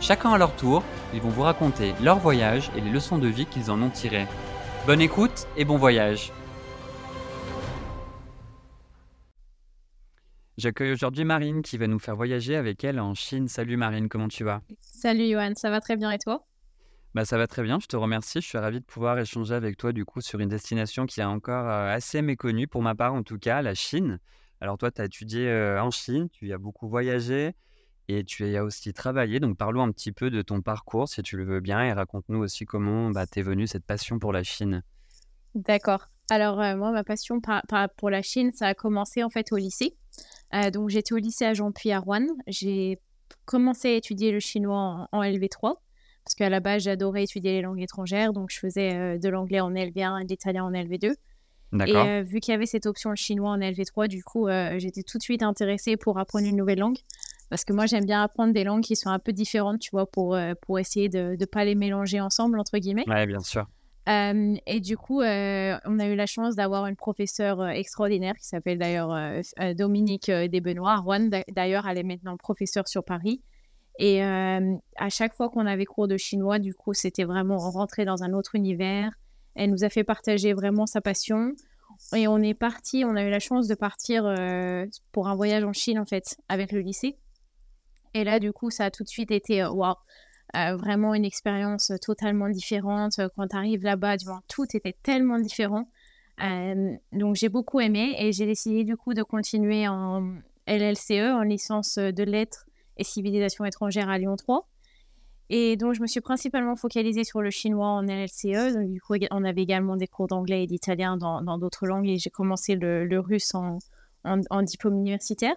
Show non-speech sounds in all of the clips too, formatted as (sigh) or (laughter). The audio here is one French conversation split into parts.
Chacun à leur tour, ils vont vous raconter leur voyage et les leçons de vie qu'ils en ont tirées. Bonne écoute et bon voyage J'accueille aujourd'hui Marine qui va nous faire voyager avec elle en Chine. Salut Marine, comment tu vas? Salut Johan, ça va très bien et toi? Bah, ça va très bien, je te remercie. Je suis ravi de pouvoir échanger avec toi du coup sur une destination qui est encore euh, assez méconnue, pour ma part en tout cas, la Chine. Alors toi, tu as étudié euh, en Chine, tu y as beaucoup voyagé et tu y as aussi travaillé. Donc parlons un petit peu de ton parcours si tu le veux bien et raconte-nous aussi comment bah, t'es venue cette passion pour la Chine. D'accord. Alors euh, moi, ma passion pour la Chine, ça a commencé en fait au lycée. donc j'étais au lycée à Jean-Puy à Rouen. J'ai commencé à étudier le chinois en LV3 parce qu'à la base, j'adorais étudier les langues étrangères, donc je faisais euh, de l'anglais en LV1 et de l'italien en LV2. Et euh, vu qu'il y avait cette option le chinois en LV3, du coup, euh, j'étais tout de suite intéressée pour apprendre une nouvelle langue. Parce que moi, j'aime bien apprendre des langues qui sont un peu différentes, tu vois, pour, pour essayer de ne pas les mélanger ensemble, entre guillemets. Oui, bien sûr. et du coup, on a eu la chance d'avoir une professeure extraordinaire qui s'appelle d'ailleurs Dominique Desbenois. Rouen, d'ailleurs, elle est maintenant professeure sur Paris. Et euh, à chaque fois qu'on avait cours de chinois, du coup, c'était vraiment rentrer dans un autre univers. Elle nous a fait partager vraiment sa passion. Et on est parti, on a eu la chance de partir euh, pour un voyage en Chine, en fait, avec le lycée. Et là, du coup, ça a tout de suite été, euh, waouh, vraiment une expérience totalement différente. Quand tu arrives là-bas, tout était tellement différent. donc, j'ai beaucoup aimé et j'ai décidé, du coup, de continuer en LLCE, en licence de lettres et civilisation étrangère à Lyon 3. Et donc, je me suis principalement focalisée sur le chinois en LLCE. Donc, du coup, on avait également des cours d'anglais et d'italien dans d'autres langues. Et j'ai commencé le, russe en, diplôme universitaire.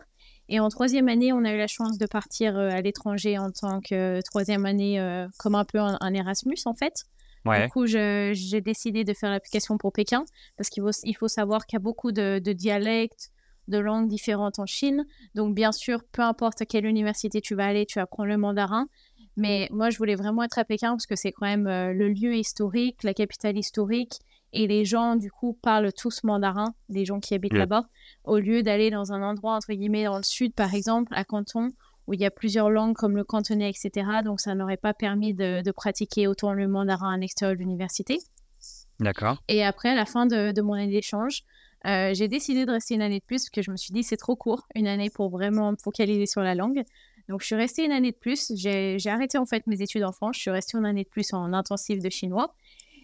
Et en troisième année, on a eu la chance de partir euh, à l'étranger en tant que troisième année, euh, comme un peu un, Erasmus, en fait. Du coup, j'ai décidé de faire l'application pour Pékin parce qu'il faut, il faut savoir qu'il y a beaucoup de, de dialectes, de langues différentes en Chine. Donc, bien sûr, peu importe à quelle université tu vas aller, tu apprends le mandarin. Mais moi, je voulais vraiment être à Pékin parce que c'est quand même euh, le lieu historique, la capitale historique. Et les gens, du coup, parlent tous mandarin, les gens qui habitent là-bas, au lieu d'aller dans un endroit, entre guillemets, dans le sud, par exemple, à Canton, où il y a plusieurs langues comme le cantonais, etc. Donc, ça n'aurait pas permis de, pratiquer autant le mandarin à l'extérieur de l'université. D'accord. Et après, à la fin de, de mon année d'échange, euh, j'ai décidé de rester une année de plus parce que je me suis dit c'est trop court, une année pour vraiment me focaliser sur la langue. Donc je suis restée une année de plus. J'ai arrêté en fait mes études en France. Je suis restée une année de plus en intensif de chinois.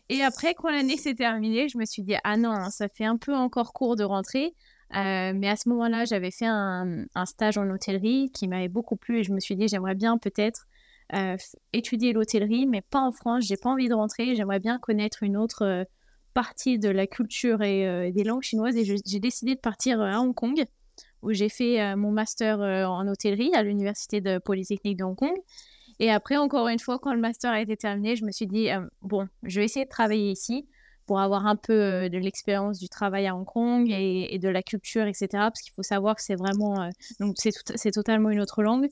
Et après, quand l'année s'est terminée, je me suis dit ah non, ça fait un peu encore court de rentrer. Euh, mais à ce moment-là, j'avais fait un, stage en hôtellerie qui m'avait beaucoup plu et je me suis dit j'aimerais bien peut-être euh, étudier l'hôtellerie, mais pas en France. J'ai pas envie de rentrer. J'aimerais bien connaître une autre partie de la culture et euh, des langues chinoises et j'ai décidé de partir euh, à Hong Kong où j'ai fait euh, mon master en hôtellerie à l'université de Polytechnique de Hong Kong. Et après, encore une fois, quand le master a été terminé, je me suis dit, bon, je vais essayer de travailler ici pour avoir un peu de l'expérience du travail à Hong Kong et, de la culture, etc. Parce qu'il faut savoir que c'est vraiment, donc c'est totalement une autre langue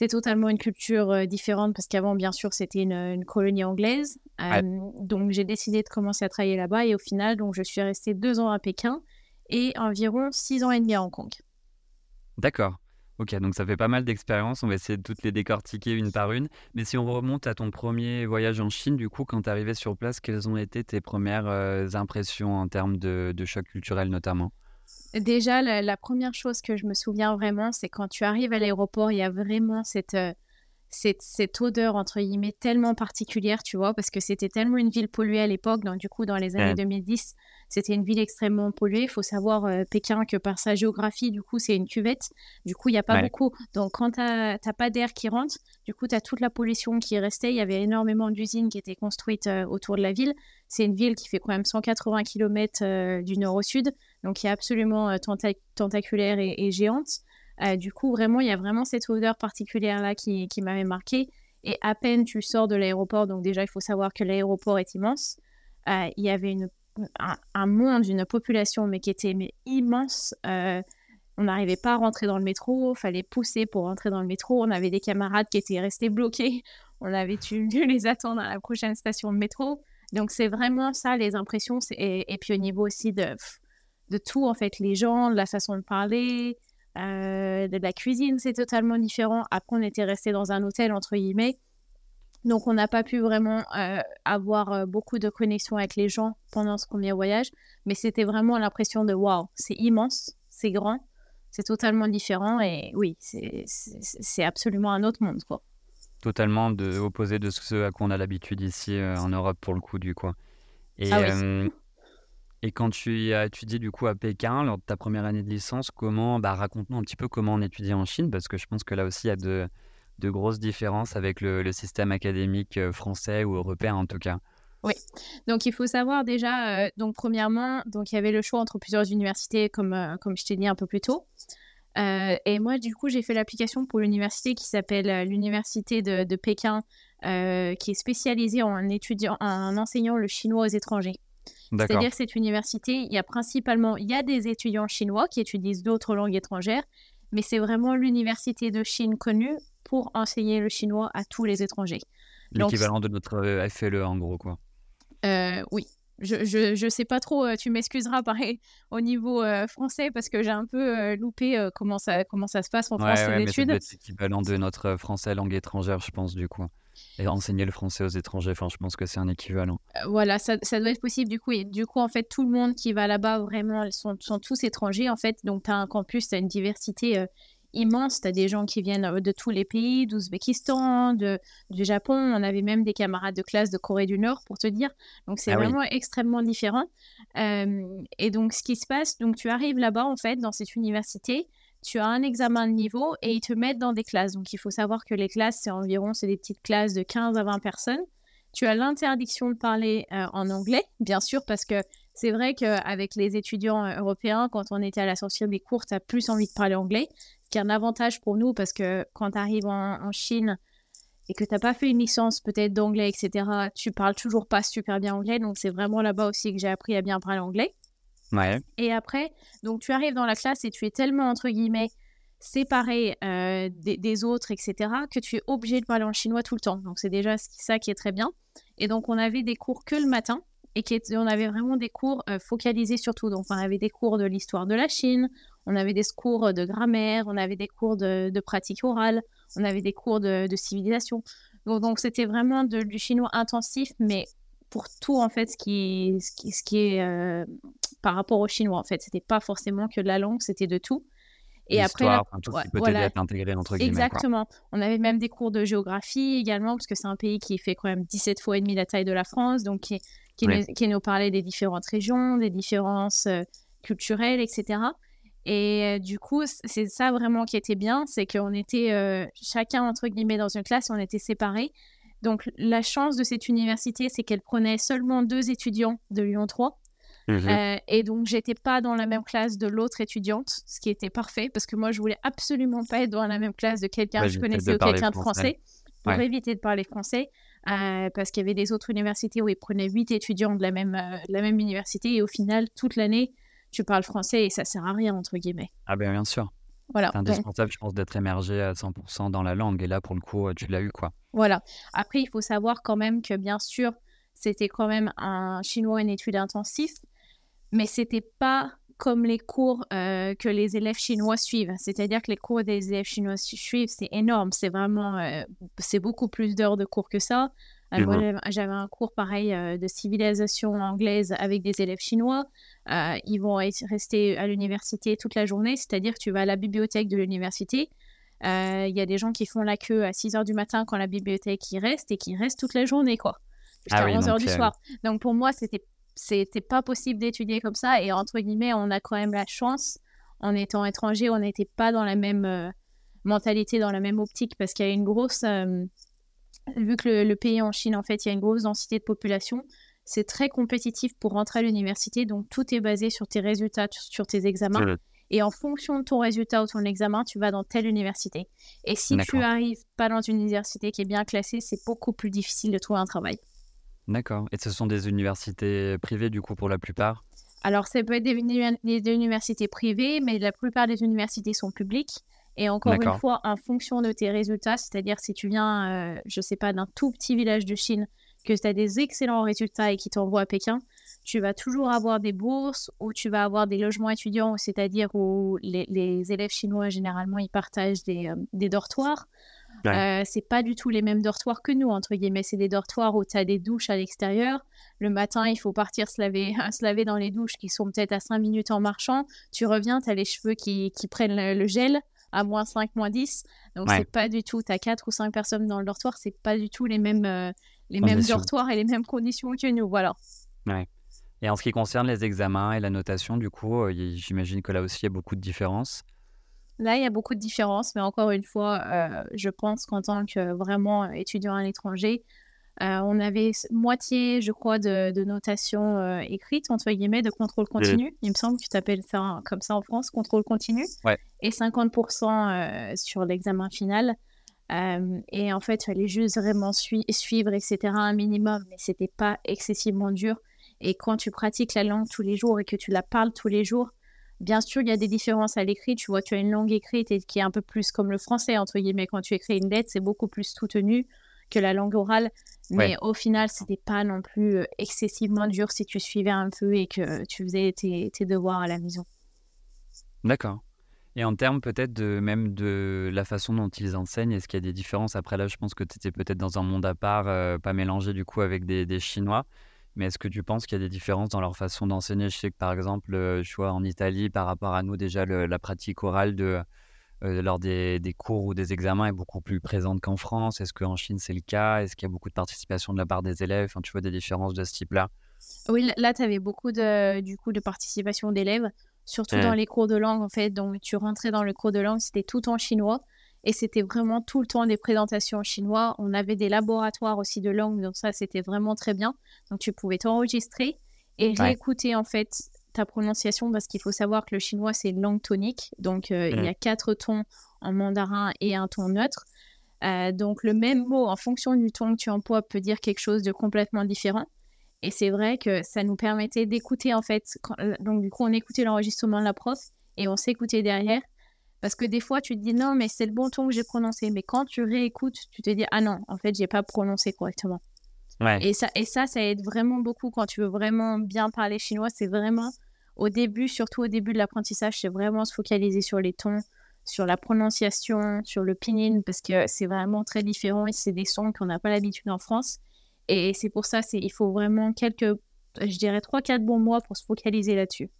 c'est totalement une culture euh, différente parce qu'avant, bien sûr, c'était une, colonie anglaise. Euh, donc, j'ai décidé de commencer à travailler là-bas et au final, donc, je suis restée deux ans à Pékin et environ six ans et demi à Hong Kong. D'accord. Ok, donc ça fait pas mal d'expériences. On va essayer de toutes les décortiquer une par une. Mais si on remonte à ton premier voyage en Chine, du coup, quand tu arrivé sur place, quelles ont été tes premières euh, impressions en termes de choc culturel notamment? Déjà, la, première chose que je me souviens vraiment, c'est quand tu arrives à l'aéroport, il y a vraiment cette, euh, cette, cette, odeur, entre guillemets, tellement particulière, tu vois, parce que c'était tellement une ville polluée à l'époque. Donc, du coup, dans les années 2010, c'était une ville extrêmement polluée. Il faut savoir, euh, Pékin, que par sa géographie, du coup, c'est une cuvette. Du coup, il n'y a pas beaucoup. Donc, quand tu n'as pas d'air qui rentre, du coup, tu as toute la pollution qui est restée. Il y avait énormément d'usines qui étaient construites euh, autour de la ville. C'est une ville qui fait quand même 180 km euh, du nord au sud. Donc, il est absolument tentaculaire et géante. Euh, du coup, vraiment, il y a vraiment cette odeur particulière-là qui, m'avait marqué. Et à peine tu sors de l'aéroport, donc déjà, il faut savoir que l'aéroport est immense. Euh, il y avait un, monde, une population, mais qui était immense. Euh, on n'arrivait pas à rentrer dans le métro, fallait pousser pour rentrer dans le métro. On avait des camarades qui étaient restés bloqués. (laughs) On avait dû les attendre à la prochaine station de métro. Donc c'est vraiment ça les impressions. Et, puis au niveau aussi de, de tout, en fait, les gens, la façon de parler, euh, de la cuisine, c'est totalement différent. Après, on était resté dans un hôtel, entre guillemets. Donc, on n'a pas pu vraiment euh, avoir euh, beaucoup de connexion avec les gens pendant ce premier voyage. Mais c'était vraiment l'impression de waouh, c'est immense, c'est grand, c'est totalement différent. Et oui, c'est absolument un autre monde, quoi. Totalement de, opposé de ce à quoi on a l'habitude ici en Europe, pour le coup, du coup. Et, ah et quand tu as étudié du coup à Pékin lors de ta première année de licence, comment, bah, raconte-nous un petit peu comment on étudie en Chine, parce que je pense que là aussi il y a de, de grosses différences avec le, système académique euh, français ou européen en tout cas. Oui, donc il faut savoir déjà, euh, donc premièrement, donc il y avait le choix entre plusieurs universités, comme, euh, comme je t'ai dit un peu plus tôt. et moi, du coup, j'ai fait l'application pour l'université qui s'appelle l'université de, Pékin, qui est spécialisée en étudiant, en enseignant le chinois aux étrangers. C'est-à-dire que cette université, il y a principalement, il y a des étudiants chinois qui étudient d'autres langues étrangères, mais c'est vraiment l'université de Chine connue pour enseigner le chinois à tous les étrangers. L'équivalent de notre euh, FLE en gros, quoi. Euh, oui, je, je, je, sais pas trop, euh, tu m'excuseras (laughs) pareil au niveau français parce que j'ai un peu loupé comment, ça, comment ça se passe en France ouais, l'étude. C'est l'équivalent de notre français langue étrangère, je pense, du coup et enseigner le français aux étrangers. Enfin, je pense que c'est un équivalent. Euh, voilà, ça, ça, doit être possible du coup. Et du coup, en fait, tout le monde qui va là-bas, vraiment, sont, sont tous étrangers, en fait. Donc, tu as un campus, tu as une diversité euh, immense. Tu as des gens qui viennent euh, de tous les pays, d'Ouzbékistan, du Japon. On avait même des camarades de classe de Corée du Nord, pour te dire. Donc, c'est ah vraiment extrêmement différent. et donc, ce qui se passe, donc tu arrives là-bas, en fait, dans cette université tu as un examen de niveau et ils te mettent dans des classes. Donc il faut savoir que les classes, c'est environ, c'est des petites classes de 15 à 20 personnes. Tu as l'interdiction de parler euh, en anglais, bien sûr, parce que c'est vrai qu'avec les étudiants euh, européens, quand on était à la sortie des cours, tu as plus envie de parler anglais, ce qui est un avantage pour nous parce que quand tu arrives en, Chine et que tu n'as pas fait une licence peut-être d'anglais, etc., tu parles toujours pas super bien anglais. Donc c'est vraiment là-bas aussi que j'ai appris à bien parler anglais. Et après, donc tu arrives dans la classe et tu es tellement, entre guillemets, séparé euh, des, autres, etc., que tu es obligé de parler en chinois tout le temps. Donc c'est déjà ça qui est très bien. Et donc on avait des cours que le matin et qui on avait vraiment des cours euh, focalisés sur tout. Donc on avait des cours de l'histoire de la Chine, on avait des cours de grammaire, on avait des cours de, pratique orale, on avait des cours de, civilisation. Donc c'était vraiment du chinois intensif, mais pour tout en fait ce qui, ce qui, est euh, par rapport au chinois en fait. C'était pas forcément que de la langue c'était de tout. Et après tout ce qui peut voilà, intégré entre guillemets exactement. On avait même des cours de géographie également parce que c'est un pays qui fait quand même 17 fois et demi la taille de la France donc qui, qui, nous, parlait des différentes régions des différences euh, culturelles etc et euh, du coup, c'est ça vraiment qui était bien, c'est qu'on était chacun entre guillemets dans une classe, on était séparés, donc, la chance de cette université, c'est qu'elle prenait seulement deux étudiants de Lyon 3. Mhm. Euh, et donc, j'étais pas dans la même classe de l'autre étudiante, ce qui était parfait parce que moi, je voulais absolument pas être dans la même classe de quelqu'un que je connaissais ou quelqu'un de français pour éviter de parler français. Euh, parce qu'il y avait des autres universités où ils prenaient huit étudiants de la même, euh, la même université et au final, toute l'année, tu parles français et ça sert à rien, entre guillemets. Ah ben bien sûr. Voilà. C'est indispensable, je pense, d'être émergé à 100% dans la langue. Et là, pour le coup, tu l'as eu, quoi. Voilà. Après, il faut savoir quand même que, bien sûr, c'était quand même un chinois en études intensives, mais c'était pas comme les cours euh, que les élèves chinois suivent. C'est-à-dire que les cours des élèves chinois suivent, c'est énorme. C'est vraiment, euh, c'est beaucoup plus d'heures de cours que ça. Euh, j'avais un cours pareil de civilisation anglaise avec des élèves chinois. ils vont rester à l'université toute la journée, c'est-à-dire que tu vas à la bibliothèque de l'université, Euh, il y a des gens qui font la queue à 6 heures du matin quand la bibliothèque y reste et qui restent toute la journée, quoi. Jusqu'à 11 ah heures du soir. Donc pour moi, c'était c'était pas possible d'étudier comme ça. Et entre guillemets, on a quand même la chance, en étant étranger, on n'était pas dans la même euh, mentalité, dans la même optique, parce qu'il y a une grosse. Vu que le, pays en Chine, en fait, il y a une grosse densité de population, c'est très compétitif pour rentrer à l'université. Donc tout est basé sur tes résultats, sur tes examens. Et en fonction de ton résultat ou ton examen, tu vas dans telle université. Et si tu arrives pas dans une université qui est bien classée, c'est beaucoup plus difficile de trouver un travail. D'accord. Et ce sont des universités privées, du coup, pour la plupart? Alors, ça peut être des, universités privées, mais la plupart des universités sont publiques. Et encore une fois, en fonction de tes résultats, c'est-à-dire si tu viens, euh, je ne sais pas, d'un tout petit village de Chine, que tu as des excellents résultats et qui t'envoient à Pékin, tu vas toujours avoir des bourses ou tu vas avoir des logements étudiants, c'est-à-dire où les, élèves chinois, généralement, ils partagent des, euh, des dortoirs. Euh, c'est pas du tout les mêmes dortoirs que nous, entre guillemets. C'est des dortoirs où tu as des douches à l'extérieur. Le matin, il faut partir se laver, (laughs) se laver dans les douches qui sont peut-être à 5 minutes en marchant. Tu reviens, tu as les cheveux qui, qui prennent le, gel à moins 5, moins 10. Donc, c'est pas du tout. Tu as 4 ou 5 personnes dans le dortoir. C'est pas du tout les mêmes, euh, les mêmes dortoirs et les mêmes conditions que nous. Voilà. Ouais. Et en ce qui concerne les examens et la notation, du coup, euh, j'imagine que là aussi, il y a beaucoup de différences. Là, il y a beaucoup de différences, mais encore une fois, euh, je pense qu'en tant que vraiment étudiant à l'étranger, on avait moitié, je crois, de, notation euh, écrite, entre guillemets, de contrôle continu. Il me semble que tu t'appelles ça comme ça en France, contrôle continu. Et 50% sur l'examen final. et en fait, il fallait juste vraiment suivre, etc., un minimum, mais c'était pas excessivement dur. Et quand tu pratiques la langue tous les jours et que tu la parles tous les jours, Bien sûr, il y a des différences à l'écrit. Tu vois, tu as une langue écrite et qui est un peu plus comme le français, entre guillemets. Quand tu écris une lettre, c'est beaucoup plus soutenu que la langue orale. Mais au final, ce n'était pas non plus euh, excessivement dur si tu suivais un peu et que tu faisais tes, devoirs à la maison. D'accord. Et en termes peut-être de même de la façon dont ils enseignent, est-ce qu'il y a des différences? Après là, je pense que tu étais peut-être dans un monde à part, euh, pas mélangé du coup avec des, des Chinois. Mais est-ce que tu penses qu'il y a des différences dans leur façon d'enseigner? Je sais que par exemple, euh, je vois en Italie, par rapport à nous, déjà la pratique orale de, euh, lors des, des, cours ou des examens est beaucoup plus présente qu'en France? Est-ce qu'en Chine c'est le cas? Est-ce qu'il y a beaucoup de participation de la part des élèves? Enfin, Tu vois des différences de ce type-là Oui, là tu avais beaucoup de, du coup, de participation d'élèves, surtout dans les cours de langue en fait. Donc tu rentrais dans le cours de langue, c'était tout en chinois. Et c'était vraiment tout le temps des présentations en chinois. On avait des laboratoires aussi de langue, donc ça, c'était vraiment très bien. Donc tu pouvais t'enregistrer et réécouter en fait ta prononciation parce qu'il faut savoir que le chinois, c'est une langue tonique. Donc euh, il y a quatre tons en mandarin et un ton neutre. Euh, donc le même mot, en fonction du ton que tu emploies, peut dire quelque chose de complètement différent. Et c'est vrai que ça nous permettait d'écouter en fait. Euh, donc du coup, on écoutait l'enregistrement de la prof et on s'écoutait derrière. Parce que des fois, tu te dis non, mais c'est le bon ton que j'ai prononcé. Mais quand tu réécoutes, tu te dis ah non, en fait, j'ai pas prononcé correctement. Et, ça, et ça, ça aide vraiment beaucoup quand tu veux vraiment bien parler chinois. C'est vraiment au début, surtout au début de l'apprentissage, c'est vraiment se focaliser sur les tons, sur la prononciation, sur le pinyin, parce que c'est vraiment très différent et c'est des sons qu'on n'a pas l'habitude en France. Et c'est pour ça, il faut vraiment quelques, je dirais, 3-4 bons mois pour se focaliser là-dessus.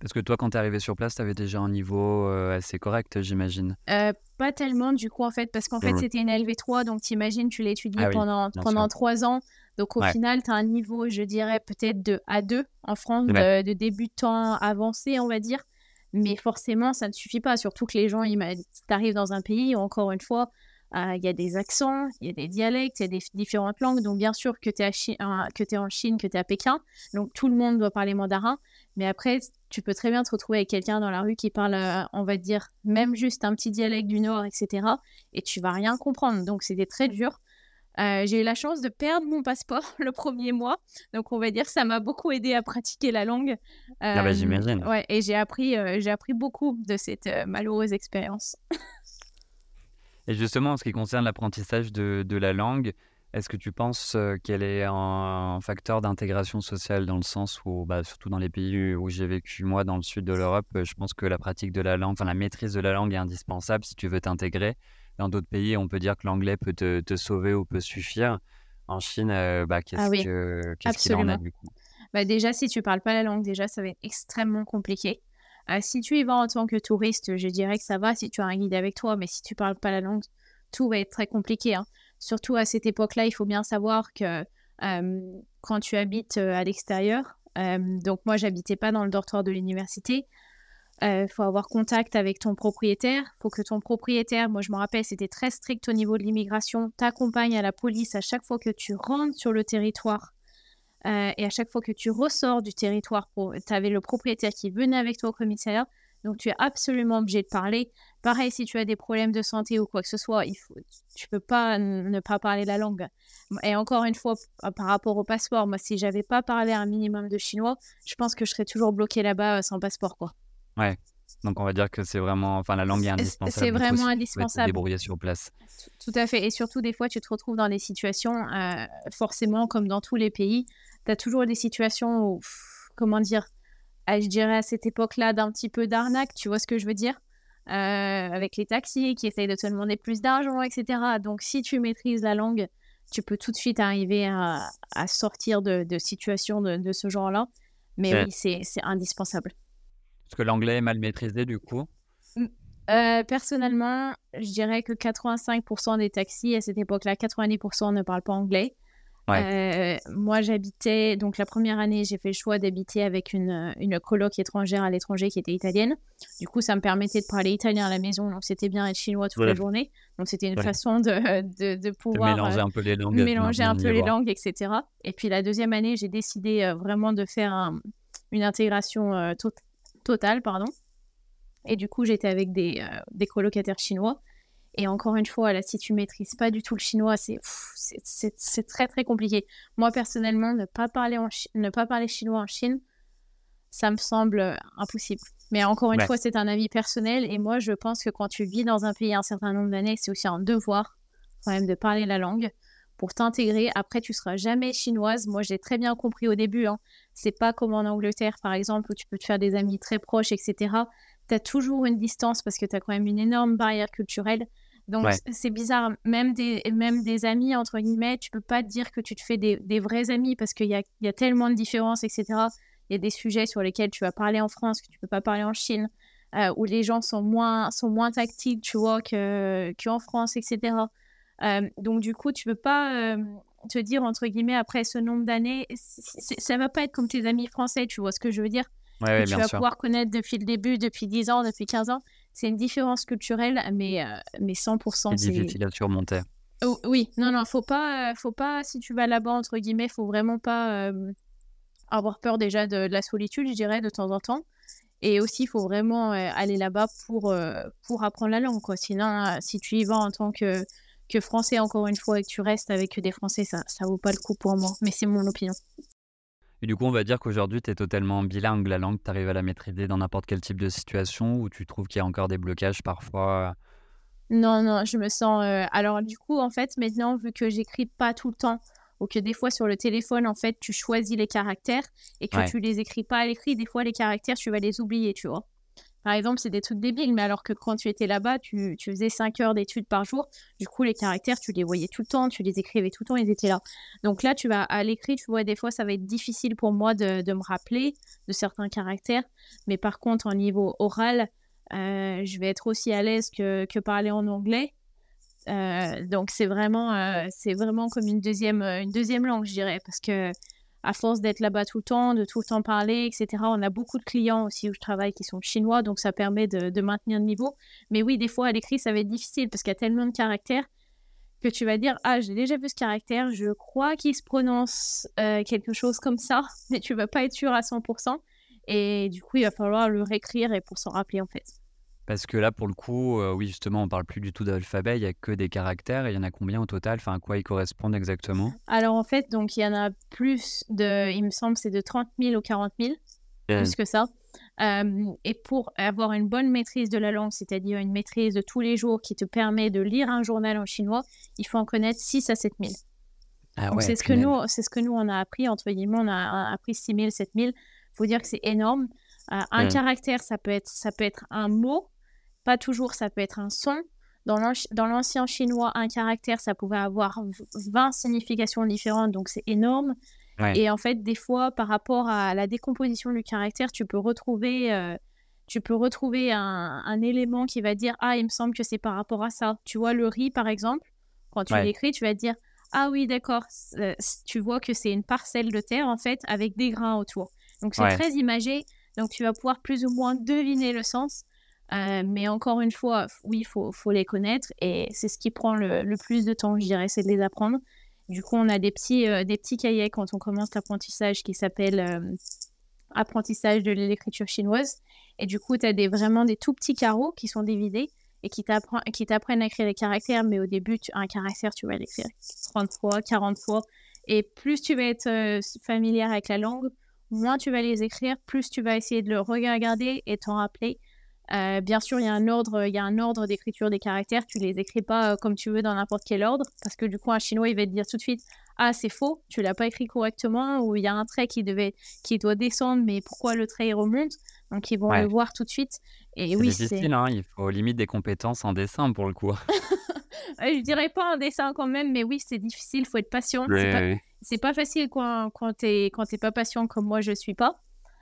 Parce que toi, quand tu es arrivé sur place, tu avais déjà un niveau euh, assez correct, j'imagine. Euh, pas tellement, du coup, en fait, parce qu'en fait, mmh. c'était une LV3, donc t'imagines, tu l'étudies ah pendant, pendant trois ans. Donc, au final, tu as un niveau, je dirais, peut-être de A2 en France, de, débutant avancé, on va dire. Mais forcément, ça ne suffit pas, surtout que les gens, tu arrives dans un pays, encore une fois, euh, il y a des accents, il y a des dialectes, il y a des différentes langues. Donc, bien sûr que tu es, es, en Chine, que tu es à Pékin. Donc, tout le monde doit parler mandarin. Mais après, tu peux très bien te retrouver avec quelqu'un dans la rue qui parle, euh, on va dire, même juste un petit dialecte du Nord, etc. Et tu vas rien comprendre. Donc, c'était très dur. Euh, j'ai eu la chance de perdre mon passeport (laughs) le premier mois. Donc, on va dire que ça m'a beaucoup aidé à pratiquer la langue. ah bah, j'imagine. Ouais, et j'ai appris, j'ai appris beaucoup de cette malheureuse expérience. Et justement, en ce qui concerne l'apprentissage de, de, la langue, est-ce que tu penses qu'elle est un, facteur d'intégration sociale dans le sens où, bah, surtout dans les pays où j'ai vécu moi, dans le sud de l'Europe, je pense que la pratique de la langue, enfin la maîtrise de la langue est indispensable si tu veux t'intégrer. Dans d'autres pays, on peut dire que l'anglais peut te, te, sauver ou peut suffire. En Chine, bah, qu'est-ce ah qu'il en a du coup? Bah Déjà, si tu parles pas la langue, déjà, ça va être extrêmement compliqué. si tu y vas en tant que touriste, je dirais que ça va si tu as un guide avec toi, mais si tu parles pas la langue, tout va être très compliqué. Hein. Surtout à cette époque-là, il faut bien savoir que quand tu habites à l'extérieur, donc moi, j'habitais pas dans le dortoir de l'université. Il faut avoir contact avec ton propriétaire. Il faut que ton propriétaire, moi je me rappelle, c'était très strict au niveau de l'immigration, t'accompagne à la police à chaque fois que tu rentres sur le territoire. et à chaque fois que tu ressors du territoire, tu avais le propriétaire qui venait avec toi au commissariat. Donc tu es absolument obligé de parler. Pareil, si tu as des problèmes de santé ou quoi que ce soit, il faut, tu peux pas ne pas parler la langue. Et encore une fois, par rapport au passeport, moi, si j'avais pas parlé un minimum de chinois, je pense que je serais toujours bloqué là-bas euh, sans passeport, quoi. Ouais. Donc on va dire que c'est vraiment, enfin la langue est indispensable. C'est vraiment indispensable. Débrouiller sur place. Tout, à fait. Et surtout des fois, tu te retrouves dans des situations, euh, forcément comme dans tous les pays, tu as toujours des situations où, comment dire, je dirais à cette époque-là d'un petit peu d'arnaque, tu vois ce que je veux dire? Euh, Avec les taxis qui essayent de te demander plus d'argent, etc. Donc si tu maîtrises la langue, tu peux tout de suite arriver à, sortir de, situations de, ce genre-là. Mais oui, c'est indispensable. Est-ce que l'anglais est mal maîtrisé du coup mmh. euh, Personnellement, je dirais que 85% des taxis à cette époque-là, 90% ne parlent pas anglais. Euh, moi, j'habitais, donc la première année, j'ai fait le choix d'habiter avec une, une coloc étrangère à l'étranger qui était italienne. Du coup, ça me permettait de parler italien à la maison, donc c'était bien être chinois toute la journée. Donc c'était une façon de, de, de pouvoir mélanger un peu les langues, mélanger un peu les langues, etc. Et puis la deuxième année, j'ai décidé euh, vraiment de faire une intégration euh, totale, pardon. Et du coup, j'étais avec des, des colocataires chinois. Et encore une fois, là, si tu maîtrises pas du tout le chinois, c'est c'est très très compliqué. Moi personnellement, ne pas parler en ne pas parler chinois en Chine, ça me semble euh, impossible. Mais encore une fois, c'est un avis personnel et moi, je pense que quand tu vis dans un pays un certain nombre d'années, c'est aussi un devoir quand même de parler la langue pour t'intégrer. Après, tu seras jamais chinoise. Moi, j'ai très bien compris au début. Hein. C'est pas comme en Angleterre, par exemple, où tu peux te faire des amis très proches, etc. Tu as toujours une distance parce que tu as quand même une énorme barrière culturelle. Donc c'est bizarre, même des, même des amis, entre guillemets, tu peux pas dire que tu te fais des, des vrais amis parce qu'il y a, y a, tellement de différences, etc. Il y a des sujets sur lesquels tu vas parler en France que tu peux pas parler en Chine, euh, où les gens sont moins, sont moins tactiles, tu vois, qu'en France, etc. Euh, donc du coup, tu peux pas euh, te dire, entre guillemets, après ce nombre d'années, ça va pas être comme tes amis français, tu vois ce que je veux dire? Ouais, Tu vas pouvoir connaître depuis le début, depuis 10 ans, depuis 15 ans c'est une différence culturelle, mais, euh, mais 100%. C'est difficile à surmonter. Oh, oui, non, non, faut pas, euh, faut pas, si tu vas là-bas, entre guillemets, faut vraiment pas euh, avoir peur déjà de, la solitude, je dirais, de temps en temps. Et aussi, il faut vraiment aller là-bas pour, pour apprendre la langue. Quoi. Sinon, si tu y vas en tant que, que Français, encore une fois, et que tu restes avec des Français, ça ne vaut pas le coup pour moi. Mais c'est mon opinion. Et du coup, on va dire qu'aujourd'hui, tu es totalement bilingue, la langue, tu arrives à la maîtriser dans n'importe quel type de situation ou tu trouves qu'il y a encore des blocages parfois? Non, non, je me sens. Euh, alors, du coup, en fait, maintenant, vu que j'écris pas tout le temps, ou que des fois sur le téléphone, en fait, tu choisis les caractères et que tu les écris pas à l'écrit, des fois, les caractères, tu vas les oublier, tu vois. Par exemple, c'est des trucs débiles, mais alors que quand tu étais là-bas, tu, faisais 5 heures d'études par jour. Du coup, les caractères, tu les voyais tout le temps, tu les écrivais tout le temps, ils étaient là. Donc là, tu vas à l'écrit, tu vois, des fois, ça va être difficile pour moi de, me rappeler de certains caractères. Mais par contre, au niveau oral, euh, je vais être aussi à l'aise que, parler en anglais. Euh, donc c'est vraiment, euh, c'est vraiment comme une deuxième, une deuxième langue, je dirais, parce que à force d'être là-bas tout le temps, de tout le temps parler, etc. On a beaucoup de clients aussi où je travaille qui sont chinois, donc ça permet de, maintenir le niveau. Mais oui, des fois à l'écrit, ça va être difficile parce qu'il y a tellement de caractères que tu vas dire Ah, j'ai déjà vu ce caractère, je crois qu'il se prononce euh, quelque chose comme ça, mais tu vas pas être sûr à 100%. Et du coup, il va falloir le réécrire et pour s'en rappeler en fait. Parce que là, pour le coup, euh, oui, justement, on parle plus du tout d'alphabet, il y a que des caractères. Et il y en a combien au total? Enfin, à quoi ils correspondent exactement? Alors, en fait, donc il y en a plus de, il me semble, c'est de 30 000 ou 40 000, plus que ça. et pour avoir une bonne maîtrise de la langue, c'est-à-dire une maîtrise de tous les jours qui te permet de lire un journal en chinois, il faut en connaître 6 à 7 000. Ah c'est ce, que nous, c'est ce que nous, on a appris, entre guillemets, on a appris 6 000, 7 000. Il faut dire que c'est énorme. Euh, un caractère, ça peut, être, ça peut être un mot, pas toujours, ça peut être un son. Dans l'ancien chinois, un caractère, ça pouvait avoir 20 significations différentes, donc c'est énorme. Et en fait, des fois, par rapport à la décomposition du caractère, tu peux retrouver euh, tu peux retrouver un, élément qui va dire Ah, il me semble que c'est par rapport à ça. Tu vois, le riz, par exemple, quand tu l'écris, tu vas dire Ah oui, d'accord, euh, tu vois que c'est une parcelle de terre, en fait, avec des grains autour. Donc, c'est très imagé. Donc, tu vas pouvoir plus ou moins deviner le sens. Euh, mais encore une fois, oui, il faut, les connaître. Et c'est ce qui prend le, plus de temps, je dirais, c'est de les apprendre. Du coup, on a des petits, euh, des petits cahiers quand on commence l'apprentissage qui s'appelle Apprentissage de l'écriture chinoise. Et du coup, tu as des, vraiment des tout petits carreaux qui sont divisés et qui t'apprennent à écrire les caractères. Mais au début, un caractère, tu vas l'écrire 30 fois, 40 fois. Et plus tu vas être euh, familière avec la langue, moins tu vas les écrire, plus tu vas essayer de le regarder et t'en rappeler. Euh, bien sûr, il y a un ordre, il y a un ordre d'écriture des caractères. Tu les écris pas euh, comme tu veux dans n'importe quel ordre, parce que du coup, un chinois, il va te dire tout de suite, ah c'est faux, tu l'as pas écrit correctement, ou il y a un trait qui devait, qui doit descendre, mais pourquoi le trait remonte? Donc, ils vont le voir tout de suite. Et oui, c'est difficile, hein, il faut limite des compétences en dessin pour le coup. (laughs) je dirais pas en dessin quand même, mais oui, c'est difficile, il faut être patient. c'est pas, facile quand, quand tu n'es pas patient comme moi, je suis pas.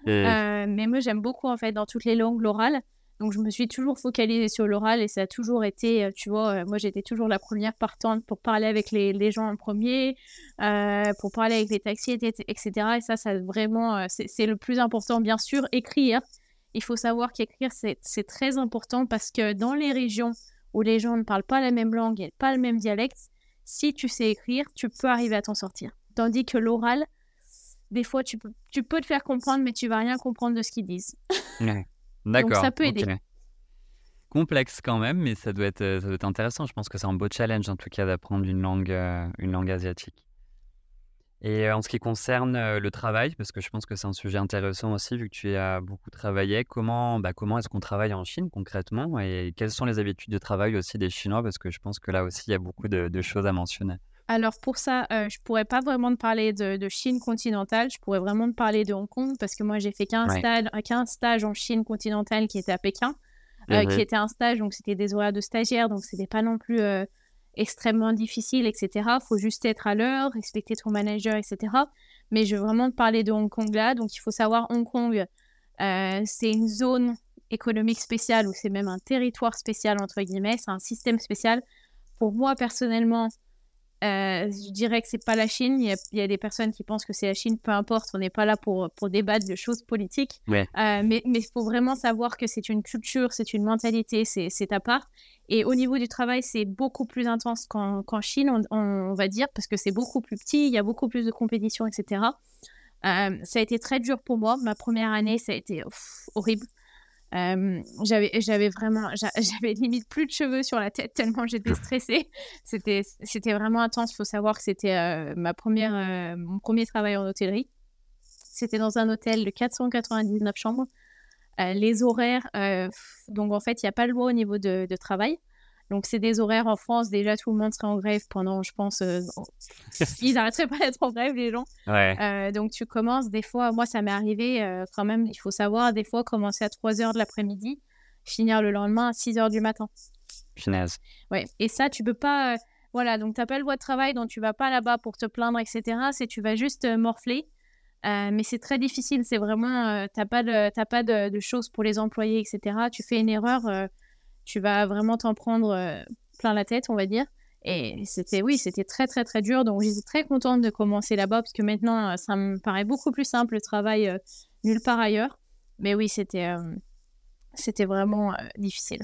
Euh, mais moi, j'aime beaucoup, en fait, dans toutes les langues, l'oral. Donc, je me suis toujours focalisée sur l'oral et ça a toujours été, euh, tu vois, euh, moi, j'étais toujours la première partante pour parler avec les, les gens en premier, pour parler avec les taxis, etc. Et ça, ça vraiment, c'est le plus important, bien sûr, écrire il faut savoir qu'écrire, c'est très important parce que dans les régions où les gens ne parlent pas la même langue et pas le même dialecte, si tu sais écrire, tu peux arriver à t'en sortir. Tandis que l'oral, des fois, tu peux, tu peux te faire comprendre, mais tu vas rien comprendre de ce qu'ils disent. D'accord. ça peut aider. Complexe quand même, mais ça doit, être, ça doit être intéressant. Je pense que c'est un beau challenge, en tout cas, d'apprendre une langue, euh, une langue asiatique. Et en ce qui concerne le travail, parce que je pense que c'est un sujet intéressant aussi, vu que tu as beaucoup travaillé, comment, bah, comment est-ce qu'on travaille en Chine concrètement? Et quelles sont les habitudes de travail aussi des Chinois, parce que je pense que là aussi, il y a beaucoup de, choses à mentionner. Alors pour ça, je ne pourrais pas vraiment te parler de, Chine continentale, je pourrais vraiment te parler de Hong Kong, parce que moi j'ai fait qu'un stage, stage en Chine continentale qui était à Pékin, mmh qui était un stage, donc c'était des horaires de stagiaire, donc c'était pas non plus extrêmement difficile, etc. Il faut juste être à l'heure, respecter ton manager, etc. Mais je veux vraiment te parler de Hong Kong là. Donc, il faut savoir, Hong Kong, euh, c'est une zone économique spéciale ou c'est même un territoire spécial, entre guillemets. C'est un système spécial. Pour moi, personnellement, euh, je dirais que c'est pas la Chine. Il y, a, des personnes qui pensent que c'est la Chine. Peu importe, on n'est pas là pour, pour débattre de choses politiques. Euh, mais il faut vraiment savoir que c'est une culture, c'est une mentalité, c'est à part. Et au niveau du travail, c'est beaucoup plus intense qu'en Chine, on, va dire, parce que c'est beaucoup plus petit, il y a beaucoup plus de compétition, etc. Euh, ça a été très dur pour moi. Ma première année, ça a été horrible. Euh, j'avais, j'avais vraiment, (laughs) j'avais limite plus de cheveux sur la tête tellement j'étais (laughs) stressée. C'était, c'était vraiment intense. Il faut savoir que c'était euh, ma première, euh, mon premier travail en hôtellerie. C'était dans un hôtel de 499 chambres. les horaires, donc en fait, il n'y a pas de loi au niveau de, de travail. Donc, c'est des horaires en France. Déjà, tout le monde serait en grève pendant, je pense, euh, (laughs) ils n'arrêteraient pas d'être en grève, les gens. Euh, donc, tu commences, des fois, moi, ça m'est arrivé euh, quand même, il faut savoir, des fois, commencer à 3 h de l'après-midi, finir le lendemain à 6 h du matin. Finesse. Ouais. Et ça, tu peux pas. voilà, donc tu n'as pas le droit de travail, donc tu vas pas là-bas pour te plaindre, etc. C'est tu vas juste morfler. mais c'est très difficile, c'est vraiment, tu n'as pas, de, pas de, de, choses pour les employés, etc. Tu fais une erreur, tu vas vraiment t'en prendre euh, plein la tête, on va dire. Et c'était, oui, c'était très, très, très dur. Donc, j'étais très contente de commencer là-bas parce que maintenant, euh, ça me paraît beaucoup plus simple le travail euh, nulle part ailleurs. Mais oui, c'était, c'était vraiment difficile.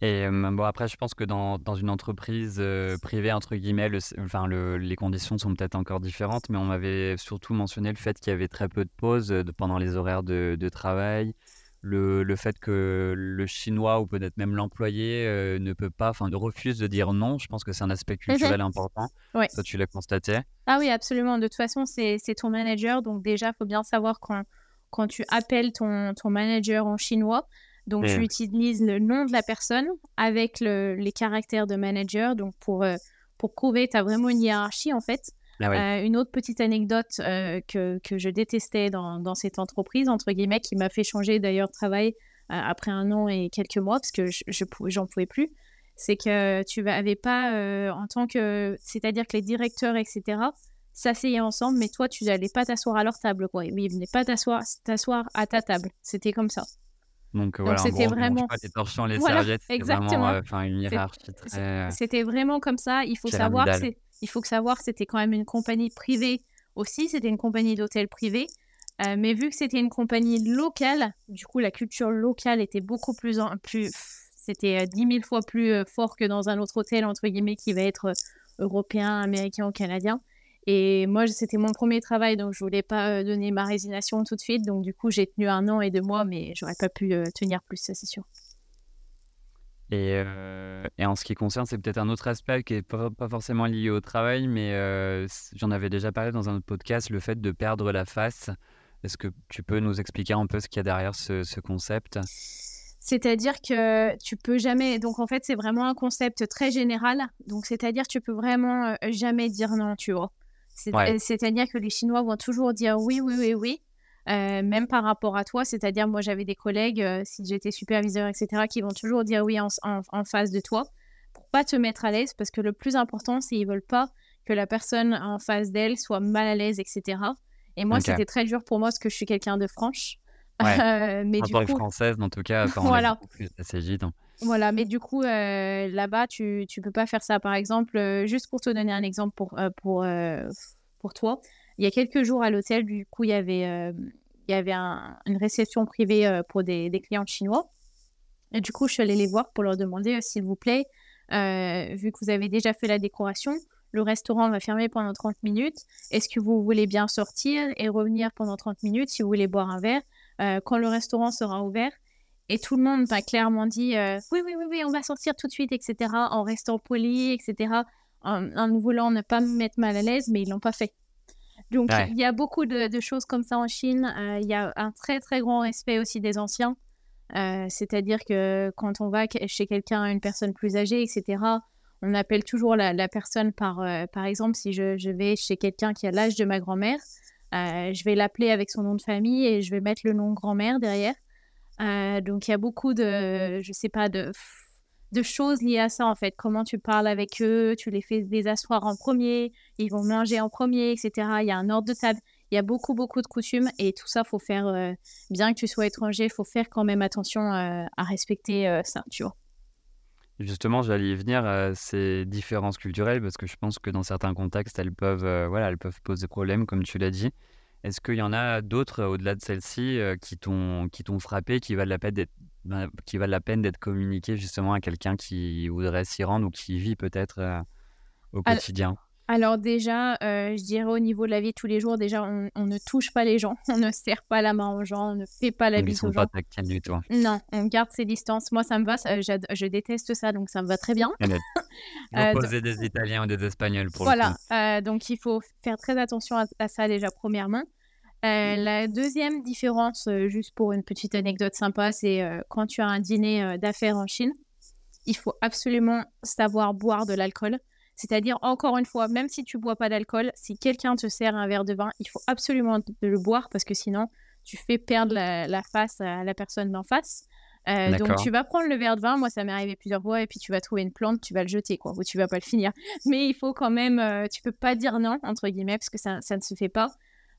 Et bon, après, je pense que dans, dans une entreprise privée, entre guillemets, enfin, le, les conditions sont peut-être encore différentes, mais on m'avait surtout mentionné le fait qu'il y avait très peu de pauses pendant les horaires de, de travail le, le, fait que le chinois ou peut-être même l'employé euh, ne peut pas, enfin, refuse de dire non, je pense que c'est un aspect mmh culturel important. Ouais. Ça, tu l'as constaté. Ah oui, absolument. De toute façon, c'est ton manager. Donc, déjà, il faut bien savoir quand, quand tu appelles ton, ton manager en chinois. Donc, tu utilises le nom de la personne avec le, les caractères de manager. Donc, pour, euh, pour prouver, tu as vraiment une hiérarchie, en fait. Ah euh, une autre petite anecdote euh, que, que, je détestais dans, dans, cette entreprise, entre guillemets, qui m'a fait changer d'ailleurs de travail euh, après un an et quelques mois, parce que je j'en pouvais plus, c'est que tu n'avais pas, en tant que. C'est-à-dire que les directeurs, etc., s'asseyaient ensemble, mais toi, tu n'allais pas t'asseoir à leur table, quoi. Oui, ils venaient pas t'asseoir à ta table. C'était comme ça. Donc, voilà, c'était vraiment pas les torchons, les serviettes, exactement. Vraiment, une hiérarchie très. C'était vraiment comme ça. Il faut savoir, il faut savoir, c'était quand même une compagnie privée aussi. C'était une compagnie d'hôtel privé. mais vu que c'était une compagnie locale, du coup, la culture locale était beaucoup plus, c'était dix mille fois plus fort que dans un autre hôtel entre guillemets qui va être européen, américain ou canadien. Et moi, c'était mon premier travail, donc je voulais pas euh, donner ma résignation tout de suite. Donc du coup, j'ai tenu un an et deux mois, mais j'aurais pas pu euh, tenir plus, ça c'est sûr. Et, euh, et, en ce qui concerne, c'est peut-être un autre aspect qui est pas, forcément lié au travail, mais j'en avais déjà parlé dans un autre podcast, le fait de perdre la face. Est-ce que tu peux nous expliquer un peu ce qu'il y a derrière ce, ce concept? C'est-à-dire que tu peux jamais. Donc en fait, c'est vraiment un concept très général. Donc c'est-à-dire tu peux vraiment jamais dire non, tu vois. C'est-à-dire que les Chinois vont toujours dire oui, oui, oui, oui, euh, même par rapport à toi. C'est-à-dire, moi, j'avais des collègues, euh, si j'étais superviseur, etc., qui vont toujours dire oui en, face de toi pour pas te mettre à l'aise, parce que le plus important, c'est qu'ils veulent pas que la personne en face d'elle soit mal à l'aise, etc. Et moi, c'était très dur pour moi, parce que je suis quelqu'un de franche. Ouais. (laughs) mais en que française, en tout cas, (laughs) voilà. plus assez voilà, mais du coup, euh, là-bas, tu ne peux pas faire ça. Par exemple, euh, juste pour te donner un exemple pour, euh, pour, pour toi, il y a quelques jours à l'hôtel, du coup, il y avait, avait une réception privée pour des, clients chinois. Et du coup, je suis allée les voir pour leur demander, s'il vous plaît, vu que vous avez déjà fait la décoration, le restaurant va fermer pendant 30 minutes. Est-ce que vous voulez bien sortir et revenir pendant 30 minutes si vous voulez boire un verre Quand le restaurant sera ouvert, et tout le monde m'a clairement dit euh, oui, oui, oui, oui, on va sortir tout de suite, etc., en restant poli, etc., en, voulant ne pas me mettre mal à l'aise, mais ils l'ont pas fait. Donc, il y a beaucoup de, choses comme ça en Chine. Euh, il y a un très, très grand respect aussi des anciens. Euh, c'est-à-dire que quand on va chez quelqu'un, une personne plus âgée, etc., on appelle toujours la, personne par, par exemple, si je, je vais chez quelqu'un qui a l'âge de ma grand-mère, je vais l'appeler avec son nom de famille et je vais mettre le nom grand-mère derrière. Euh, donc il y a beaucoup de, je sais pas, de, de choses liées à ça en fait. Comment tu parles avec eux, tu les fais des asseoir en premier, ils vont manger en premier, etc. Il y a un ordre de table. Il y a beaucoup, beaucoup de coutumes et tout ça, faut faire, euh, bien que tu sois étranger, faut faire quand même attention euh, à respecter ça, tu vois. Justement, j'allais y venir à ces différences culturelles parce que je pense que dans certains contextes, elles peuvent, voilà, elles peuvent poser problème, comme tu l'as dit. Est-ce qu'il y en a d'autres au-delà de celle-ci qui t'ont qui t'ont frappé, qui valent la peine d'être bah, qui valent la peine d'être justement à quelqu'un qui voudrait s'y rendre ou qui vit peut-être au quotidien? alors déjà, je dirais au niveau de la vie de tous les jours, déjà, on, ne touche pas les gens, (laughs) on ne serre pas la main aux gens, on ne fait pas la bise aux gens. pas du tout. Non, on garde ses distances. Moi, ça me va, je, déteste ça, donc ça me va très bien. (laughs) Opposer des Italiens ou des Espagnols pour voilà, le Voilà, donc il faut faire très attention à ça déjà premièrement. Euh, la deuxième différence, euh, juste pour une petite anecdote sympa, c'est euh, quand tu as un dîner d'affaires en Chine, il faut absolument savoir boire de l'alcool. C'est-à-dire, encore une fois, même si tu bois pas d'alcool, si quelqu'un te sert un verre de vin, il faut absolument le boire parce que sinon, tu fais perdre la, face à la personne d'en face. donc tu vas prendre le verre de vin, moi ça m'est arrivé plusieurs fois, et puis tu vas trouver une plante, tu vas le jeter quoi, ou tu vas pas le finir. Mais il faut quand même, tu peux pas dire non entre guillemets parce que ça, ça ne se fait pas.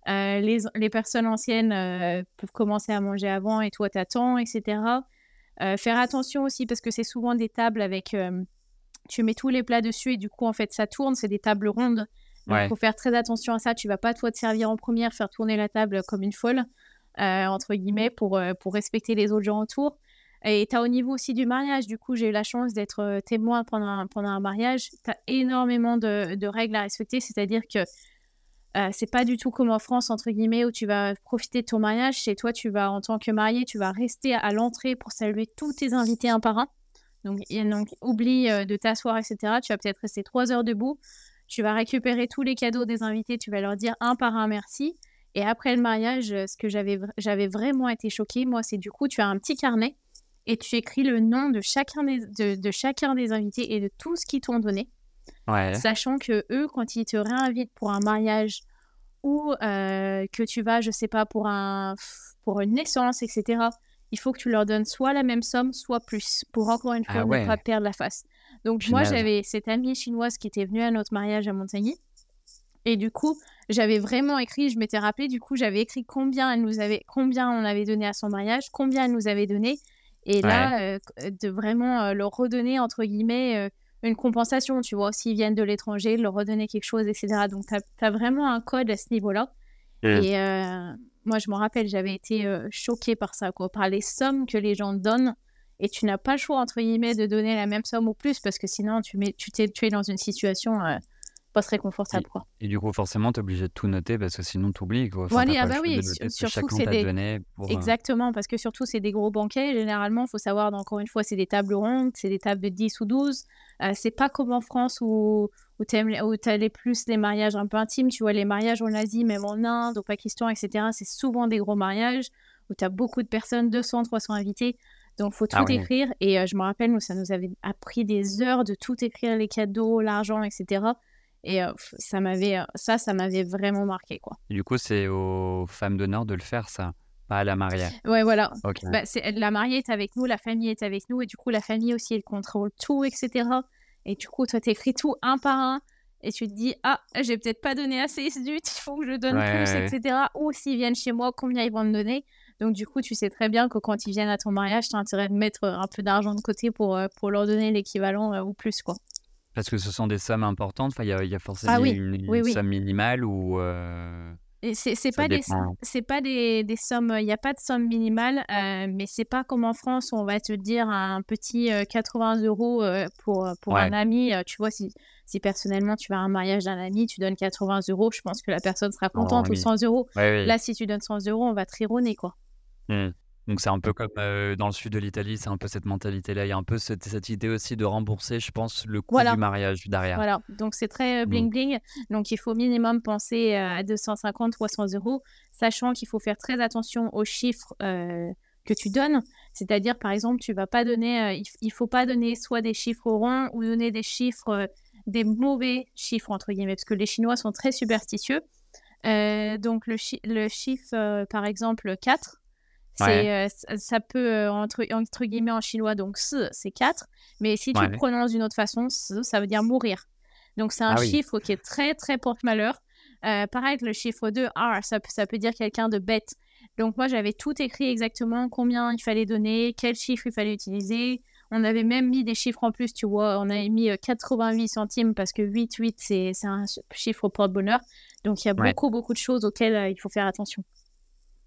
Euh, les, les, personnes anciennes euh, peuvent commencer à manger avant et toi t'attends, etc. Euh, faire attention aussi parce que c'est souvent des tables avec... tu mets tous les plats dessus et du coup en fait ça tourne, c'est des tables rondes. Donc il faut faire très attention à ça. Tu vas pas toi te servir en première, faire tourner la table comme une folle, entre guillemets, pour, pour respecter les autres gens autour. Et tu as au niveau aussi du mariage, du coup, j'ai eu la chance d'être témoin pendant un, pendant un mariage. Tu as énormément de, de, règles à respecter, c'est-à-dire que euh, c'est pas du tout comme en France, entre guillemets, où tu vas profiter de ton mariage. Chez toi, tu vas, en tant que marié, tu vas rester à l'entrée pour saluer tous tes invités un par un. Donc, donc oublie euh, de t'asseoir, etc. Tu vas peut-être rester trois heures debout. Tu vas récupérer tous les cadeaux des invités. Tu vas leur dire un par un merci. Et après le mariage, ce que j'avais, j'avais vraiment été choquée, moi, c'est du coup, tu as un petit carnet et tu écris le nom de chacun des, de chacun des invités et de tout ce qu'ils t'ont donné. Sachant que eux, quand ils te réinvitent pour un mariage ou euh, que tu vas, je sais pas, pour, un, pour une naissance, etc., il faut que tu leur donnes soit la même somme, soit plus, pour encore une fois ah ne pas perdre la face. Donc moi, j'avais cette amie chinoise qui était venue à notre mariage à Montagny. Et du coup, j'avais vraiment écrit, je m'étais rappelé, du coup, j'avais écrit combien elle nous avait, combien on avait donné à son mariage, combien elle nous avait donné. Et là, euh, de vraiment euh, leur redonner, entre guillemets, euh, une compensation, tu vois, s'ils viennent de l'étranger, leur redonner quelque chose, etc. Donc, tu as, vraiment un code à ce niveau-là. Mmh. Et moi, je me rappelle, j'avais été choquée par ça, quoi, par les sommes que les gens donnent. Et tu n'as pas le choix, entre guillemets, de donner la même somme ou plus, parce que sinon, tu, mets, tu, t'es, tu es dans une situation pas très confortable. Et, quoi. et du coup, forcément, tu es obligé de tout noter parce que sinon, tu oublies. Quoi. Enfin, ah bah oui, surtout c'est des... Euh, Exactement, parce que surtout, c'est des gros banquets. Généralement, il faut savoir, encore une fois, c'est des tables rondes, c'est des tables de 10 ou 12. Euh, c'est pas comme en France où, où tu as plus les mariages un peu intimes. Tu vois, les mariages en Asie, même en Inde, au Pakistan, etc., c'est souvent des gros mariages où tu as beaucoup de personnes, 200, 300 invités. Donc, il faut ah tout écrire. Et euh, je me rappelle, nous, ça nous avait appris des heures de tout écrire, les cadeaux, l'argent, etc. Et ça m'avait, ça, ça m'avait vraiment marqué, quoi. du coup, c'est aux femmes d'honneur de le faire, ça, pas à la mariée. Ouais, voilà. Bah, la mariée est avec nous, la famille est avec nous, et du coup, la famille aussi, elle contrôle tout, etc. Et du coup, toi, t'écris tout un par un, et tu te dis, ah, j'ai peut-être pas donné assez zut, il faut que je donne plus, etc. Ou s'ils viennent chez moi, combien ils vont me donner. Donc, du coup, tu sais très bien que quand ils viennent à ton mariage, tu as intérêt de mettre un peu d'argent de côté pour, pour leur donner l'équivalent ou plus, quoi. Parce que ce sont des sommes importantes. Enfin, il y, a forcément ah une, somme minimale ou. Euh... C'est pas, des, c'est pas des, des sommes, il n'y a pas de somme minimale, euh, mais c'est pas comme en France où on va te dire un petit 80 euh, euros euh, pour, pour un ami. tu vois, si, si personnellement tu vas à un mariage d'un ami, tu donnes 80 euros, je pense que la personne sera oh, contente ou 100 euros. Là, si tu donnes 100 euros, on va te rironner, quoi. Mmh. Donc c'est un peu comme dans le sud de l'Italie, c'est un peu cette mentalité-là. Il y a un peu cette, cette idée aussi de rembourser, je pense, le coût du mariage derrière. Voilà, donc c'est très mmh. bling bling. Donc il faut minimum penser à 250, 300 euros, sachant qu'il faut faire très attention aux chiffres que tu donnes. C'est-à-dire, par exemple, tu vas pas donner, il, faut pas donner soit des chiffres ronds ou donner des chiffres, des mauvais chiffres entre guillemets, parce que les Chinois sont très superstitieux. donc le, le chiffre, par exemple, 4 euh, ça peut, euh, entre, entre, guillemets, en chinois, donc c'est 4. Mais si tu le prononces d'une autre façon, ça veut dire mourir. Donc c'est un ah chiffre qui est très, très porte-malheur. Euh, pareil, le chiffre 2, R, ça, ça peut dire quelqu'un de bête. Donc moi, j'avais tout écrit exactement, combien il fallait donner, quel chiffre il fallait utiliser. On avait même mis des chiffres en plus, tu vois. On avait mis 88 centimes parce que 8, 8, c'est un chiffre porte-bonheur. Donc il y a beaucoup, beaucoup de choses auxquelles il faut faire attention.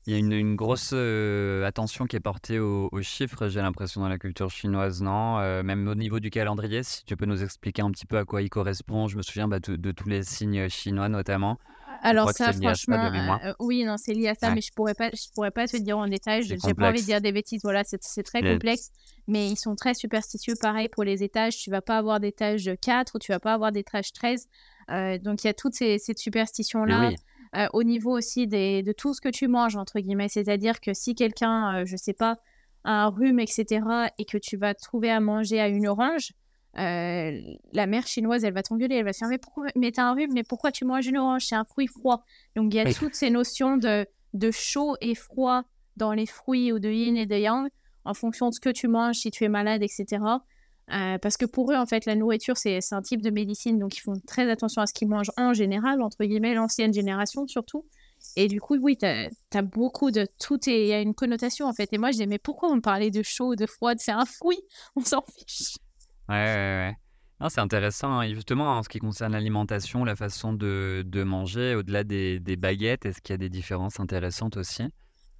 Il y a une, grosse euh, attention qui est portée aux, chiffres, j'ai l'impression, dans la culture chinoise, non? Euh, Même au niveau du calendrier, si tu peux nous expliquer un petit peu à quoi il correspond. Je me souviens bah, de, tous les signes chinois, notamment. Alors ça, franchement, euh, oui, non, c'est lié à ça, mais je pourrais pas, je pourrais pas te dire en détail. J'ai pas envie de dire des bêtises. Voilà, c'est très complexe, mais ils sont très superstitieux. Pareil pour les étages, tu vas pas avoir d'étage 4 ou tu vas pas avoir d'étage 13. donc il y a toutes ces, ces superstitions là. Euh, au niveau aussi des, de tout ce que tu manges, entre guillemets. C'est-à-dire que si quelqu'un, euh, je sais pas, a un rhume, etc., et que tu vas trouver à manger à une orange, euh, la mère chinoise, elle va t'engueuler, elle va se dire mais, pourquoi, mais t'as un rhume, mais pourquoi tu manges une orange? C'est un fruit froid. Donc il y a toutes ces notions de, de chaud et froid dans les fruits ou de yin et de yang en fonction de ce que tu manges, si tu es malade, etc. Euh, parce que pour eux, en fait, la nourriture, c'est un type de médecine, donc ils font très attention à ce qu'ils mangent en général, entre guillemets, l'ancienne génération surtout. Et du coup, oui, tu as, beaucoup de tout, et il y a une connotation en fait. Et moi, je disais, mais pourquoi on parlait de chaud, de froid C'est un fruit, (laughs) on s'en fiche. Ouais, ouais, ouais. C'est intéressant, hein. justement, en ce qui concerne l'alimentation, la façon de, de manger, au-delà des, des baguettes, est-ce qu'il y a des différences intéressantes aussi?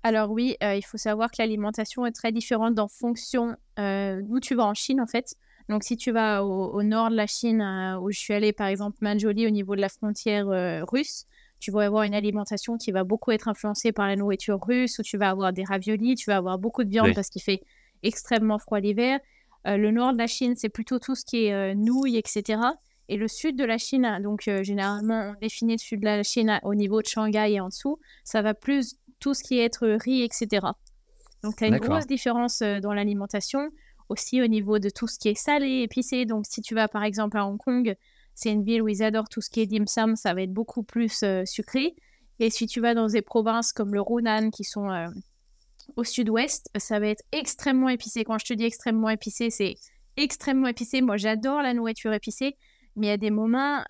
Alors oui, euh, il faut savoir que l'alimentation est très différente en fonction euh, d'où tu vas en Chine en fait. Donc si tu vas au, nord de la Chine, euh, où je suis allée par exemple Manjoli au niveau de la frontière russe, tu vas avoir une alimentation qui va beaucoup être influencée par la nourriture russe, où tu vas avoir des raviolis, tu vas avoir beaucoup de viande parce qu'il fait extrêmement froid l'hiver. le nord de la Chine, c'est plutôt tout ce qui est nouilles, etc. Et le sud de la Chine, donc généralement on définit le sud de la Chine au niveau de Shanghai et en dessous, ça va plus tout ce qui est être riz, etc. Donc, tu as une grosse différence euh, dans l'alimentation, aussi au niveau de tout ce qui est salé, épicé. Donc, si tu vas par exemple à Hong Kong, c'est une ville où ils adorent tout ce qui est dim sum, ça va être beaucoup plus euh, sucré. Et si tu vas dans des provinces comme le Hunan, qui sont euh, au sud-ouest, ça va être extrêmement épicé. Quand je te dis extrêmement épicé, c'est extrêmement épicé. Moi, j'adore la nourriture épicée, Mais il y a des moments,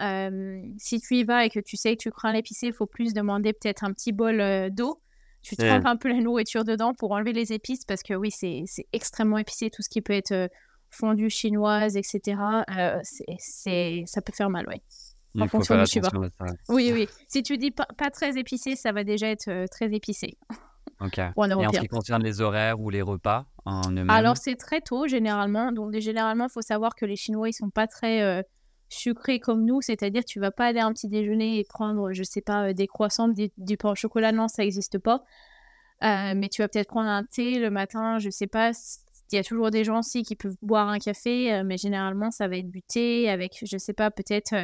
si tu y vas et que tu sais que tu crains l'épicé, il faut plus demander peut-être un petit bol d'eau. Tu trempes un peu la nourriture dedans pour enlever les épices parce que oui, c'est extrêmement épicé, tout ce qui peut être fondue chinoise, etc. c'est ça peut faire mal, oui. Faire attention à ça. Oui, oui. Si tu dis pas, très épicé, ça va déjà être très épicé. Ok. (laughs) Et en ce qui concerne les horaires ou les repas en eux-mêmes? Alors, c'est très tôt, généralement. Donc, généralement, il faut savoir que les Chinois, ils sont pas très sucré comme nous, c'est-à-dire tu vas pas aller à un petit déjeuner et prendre, je sais pas, euh, des croissants, du, pain au chocolat, non, ça n'existe pas. Euh, mais tu vas peut-être prendre un thé le matin, je sais pas. Il y a toujours des gens aussi qui peuvent boire un café, euh, mais généralement ça va être du thé avec, je sais pas, peut-être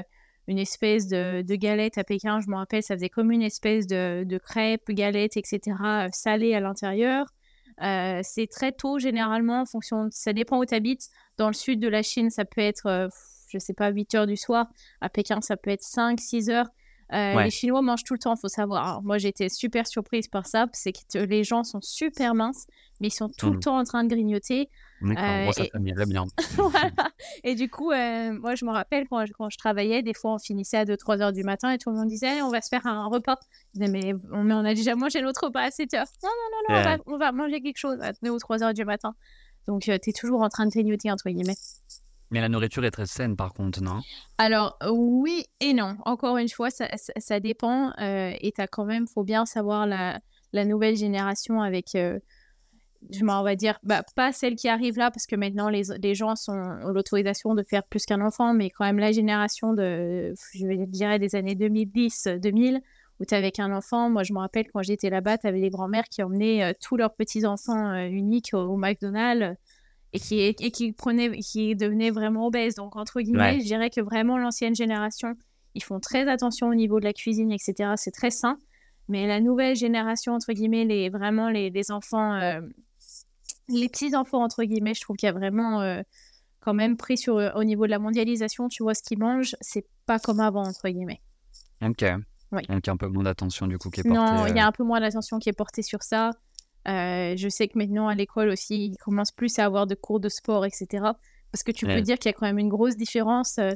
une espèce de, galette à Pékin. Je me rappelle, ça faisait comme une espèce de, de crêpe, galette, etc., salée à l'intérieur. c'est très tôt généralement en fonction, ça dépend où tu habites. Dans le sud de la Chine, ça peut être je sais pas, 8 heures du soir. À Pékin, ça peut être 5, 6 heures. Euh, les Chinois mangent tout le temps, il faut savoir. moi, j'étais super surprise par ça. C'est que les gens sont super minces, mais ils sont tout le mmh. temps en train de grignoter. Euh, moi, ça et... bien. (laughs) Et du coup, euh, moi, je me rappelle quand je, quand je, travaillais, des fois, on finissait à 2-3 heures du matin et tout le monde disait on va se faire un repas. Je disais mais, on, a déjà mangé notre repas à 7 heures. Non, non, non, non on, va, manger quelque chose à 2 ou 3 heures du matin. Donc, tu es toujours en train de grignoter, entre guillemets. Mais la nourriture est très saine, par contre, non? Alors, oui et non. Encore une fois, ça, dépend. Euh, et tu quand même, faut bien savoir la, nouvelle génération avec, euh, je on va dire, bah, pas celle qui arrive là, parce que maintenant, les, gens ont l'autorisation de faire plus qu'un enfant, mais quand même la génération de, je dirais, des années 2010-2000, où tu avec un enfant. Moi, je me rappelle quand j'étais là-bas, tu avais les grands-mères qui emmenaient euh, tous leurs petits-enfants uniques au, au McDonald's et qui, et qui, prenait, qui devenait vraiment obèse. Donc, entre guillemets, je dirais que vraiment l'ancienne génération, ils font très attention au niveau de la cuisine, etc. C'est très sain. Mais la nouvelle génération, entre guillemets, les, vraiment les, les enfants, euh, les petits-enfants, entre guillemets, je trouve qu'il y a vraiment euh, quand même pris sur, au niveau de la mondialisation, tu vois ce qu'ils mangent, c'est pas comme avant, entre guillemets. Ok. Donc, il y a un peu moins d'attention, du coup, qui est portée. Non, il y a euh, un peu moins d'attention qui est portée sur ça. Euh, je sais que maintenant à l'école aussi, ils commencent plus à avoir de cours de sport, etc. Parce que tu peux dire qu'il y a quand même une grosse différence euh,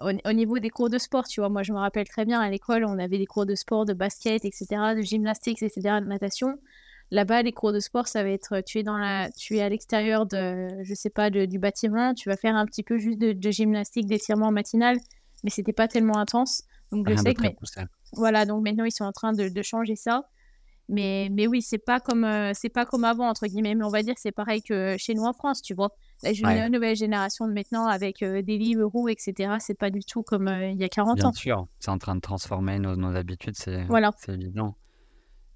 au, niveau des cours de sport. Tu vois, moi je me rappelle très bien à l'école, on avait des cours de sport, de basket, etc., de gymnastique, etc., de natation. Là-bas, les cours de sport, ça va être tu es dans la, tu es à l'extérieur de, je sais pas, du bâtiment, tu vas faire un petit peu juste de, gymnastique, d'étirement matinal, mais c'était pas tellement intense. Donc je sais que, voilà, donc maintenant ils sont en train de changer ça. Mais, mais oui, c'est pas comme euh, c'est pas comme avant entre guillemets, mais on va dire que c'est pareil que chez nous en France, tu vois. La nouvelle génération de maintenant avec euh, des livres roux, etc. C'est pas du tout comme euh, il y a 40 ans. Bien sûr, c'est en train de transformer nos, nos habitudes, c'est voilà. évident.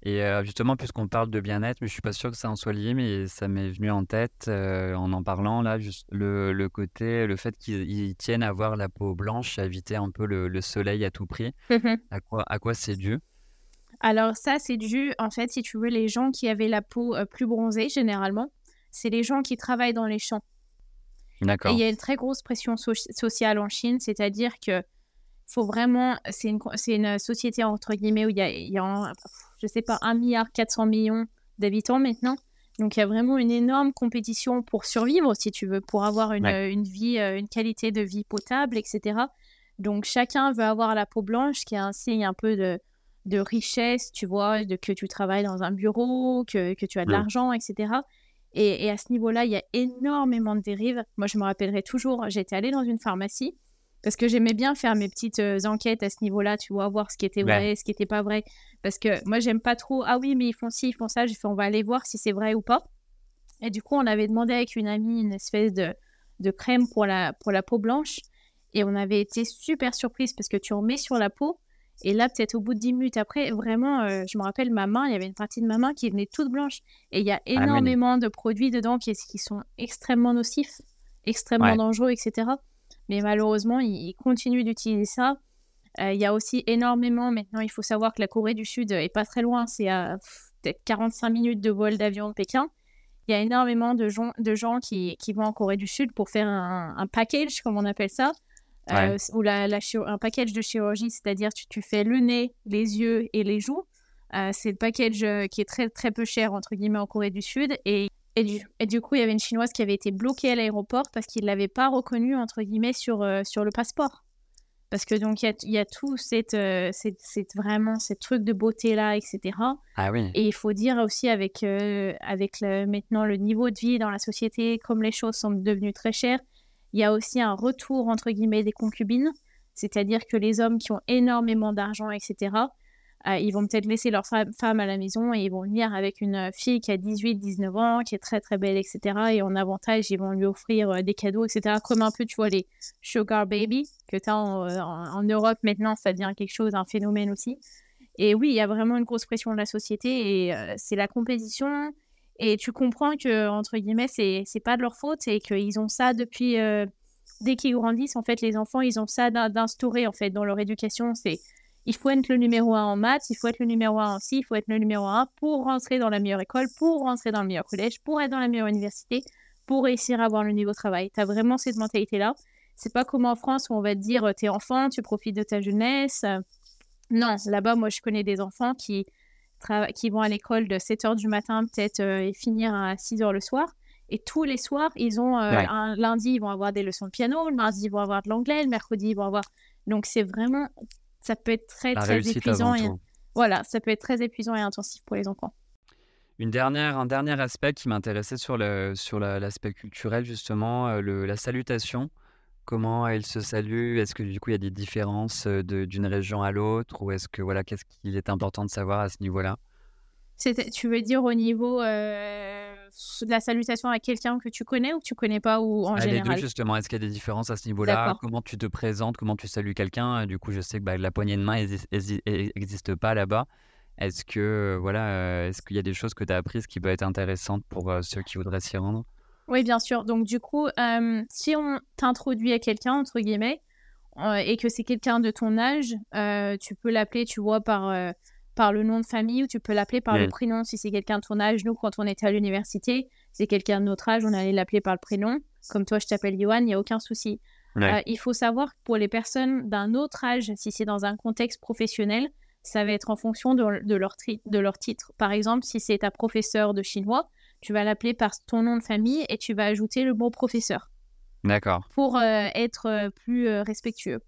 Et justement, puisqu'on parle de bien-être, mais je suis pas sûr que ça en soit lié, mais ça m'est venu en tête en en parlant là, juste le, le côté, le fait qu'ils tiennent à avoir la peau blanche, à éviter un peu le, le soleil à tout prix. Mmh à quoi, à quoi c'est dû? Alors ça, c'est dû, en fait, si tu veux, les gens qui avaient la peau euh, plus bronzée, généralement, c'est les gens qui travaillent dans les champs. D'accord. Il y a une très grosse pression sociale en Chine, c'est-à-dire que faut vraiment, c'est une, une, société entre guillemets où il y a, il y a je sais pas, 1 milliard 400 millions d'habitants maintenant. Donc il y a vraiment une énorme compétition pour survivre, si tu veux, pour avoir une, une vie, une qualité de vie potable, etc. Donc chacun veut avoir la peau blanche, qui est un signe un peu de, de richesse, tu vois, de que tu travailles dans un bureau, que, que tu as de l'argent, etc. Et, et, à ce niveau-là, il y a énormément de dérives. Moi, je me rappellerai toujours, j'étais allée dans une pharmacie parce que j'aimais bien faire mes petites euh, enquêtes à ce niveau-là, tu vois, voir ce qui était vrai, ce qui n'était pas vrai. Parce que moi, j'aime pas trop, ah oui, mais ils font ci, ils font ça. J'ai fait, on va aller voir si c'est vrai ou pas. Et du coup, on avait demandé avec une amie une espèce de, de crème pour la, pour la peau blanche. Et on avait été super surprise parce que tu en mets sur la peau et là, peut-être au bout de 10 minutes après, vraiment, euh, je me rappelle ma main, il y avait une partie de ma main qui venait toute blanche. Et il y a ah, énormément de produits dedans qui, qui, sont extrêmement nocifs, extrêmement dangereux, etc. Mais malheureusement, ils, continuent d'utiliser ça. Euh, il y a aussi énormément, maintenant, il faut savoir que la Corée du Sud est pas très loin, c'est à peut-être 45 minutes de vol d'avion de Pékin. Il y a énormément de gens, de gens qui, qui, vont en Corée du Sud pour faire un, un package, comme on appelle ça, euh, ou la, un package de chirurgie, c'est-à-dire tu, tu fais le nez, les yeux et les joues. Euh, c'est le package euh, qui est très très peu cher entre guillemets en Corée du Sud et, et, du, et du coup il y avait une chinoise qui avait été bloquée à l'aéroport parce qu'il ne l'avait pas reconnue entre guillemets sur, sur le passeport. Parce que donc, il y a, tout cette, cette, vraiment ces trucs de beauté-là, etc. Ah oui. Et il faut dire aussi avec, avec maintenant le niveau de vie dans la société, comme les choses sont devenues très chères, il y a aussi un retour, entre guillemets, des concubines. C'est-à-dire que les hommes qui ont énormément d'argent, etc., euh, ils vont peut-être laisser leur femme à la maison et ils vont venir avec une euh, fille qui a 18-19 ans, qui est très très belle, etc. Et en avantage, ils vont lui offrir euh, des cadeaux, etc. Comme un peu, tu vois, les sugar baby que tu as en, Europe maintenant, ça devient quelque chose, un phénomène aussi. Et oui, il y a vraiment une grosse pression de la société et c'est la compétition. Et tu comprends que, entre guillemets, c'est, c'est pas de leur faute et qu'ils ont ça depuis. dès qu'ils grandissent, en fait, les enfants, ils ont ça d'instaurer, en fait, dans leur éducation. C'est il faut être le numéro un en maths, il faut être le numéro un en ci, il faut être le numéro un pour rentrer dans la meilleure école, pour rentrer dans le meilleur collège, pour être dans la meilleure université, pour réussir à avoir le niveau travail. Tu as vraiment cette mentalité-là. C'est pas comme en France où on va te dire t'es enfant, tu profites de ta jeunesse. Non, là-bas, moi, je connais des enfants qui, qui vont à l'école de 7 h du matin peut-être euh, et finir à 6 h le soir. Et tous les soirs, ils ont euh, un lundi, ils vont avoir des leçons de piano, le mardi, ils vont avoir de l'anglais, le mercredi, ils vont avoir. Donc, c'est vraiment ça peut être très, très épuisant. Et... Voilà, ça peut être très épuisant et intensif pour les enfants. Une dernière, un dernier aspect qui m'intéressait sur, le, sur l'aspect culturel, justement, euh, le, la salutation. Comment elle se salue? Est-ce que du coup il y a des différences euh, d'une région à l'autre? Ou est-ce que voilà, qu'est-ce qu'il est important de savoir à ce niveau-là? Tu veux dire au niveau euh, de la salutation à quelqu'un que tu connais ou que tu connais pas ou en général Les deux justement. Est-ce qu'il y a des différences à ce niveau-là? Comment tu te présentes? Comment tu salues quelqu'un? Du coup, je sais que bah, la poignée de main n'existe pas là-bas. Est-ce que voilà, euh, est-ce qu'il y a des choses que tu as apprises qui peuvent être intéressantes pour euh, ceux qui voudraient s'y rendre? Oui, bien sûr. Donc du coup, euh, si on t'introduit à quelqu'un entre guillemets et que c'est quelqu'un de ton âge, tu peux l'appeler, tu vois, par par le nom de famille ou tu peux l'appeler par le prénom si c'est quelqu'un de ton âge. Nous, quand on était à l'université, c'est quelqu'un de notre âge, on allait l'appeler par le prénom. Comme toi, je t'appelle Johan, il n'y a aucun souci. Euh, il faut savoir que pour les personnes d'un autre âge, si c'est dans un contexte professionnel, ça va être en fonction de, leur, de leur titre. Par exemple, si c'est ta professeur de chinois, tu vas l'appeler par ton nom de famille et tu vas ajouter le mot professeur. D'accord. Pour euh, être euh, plus respectueux.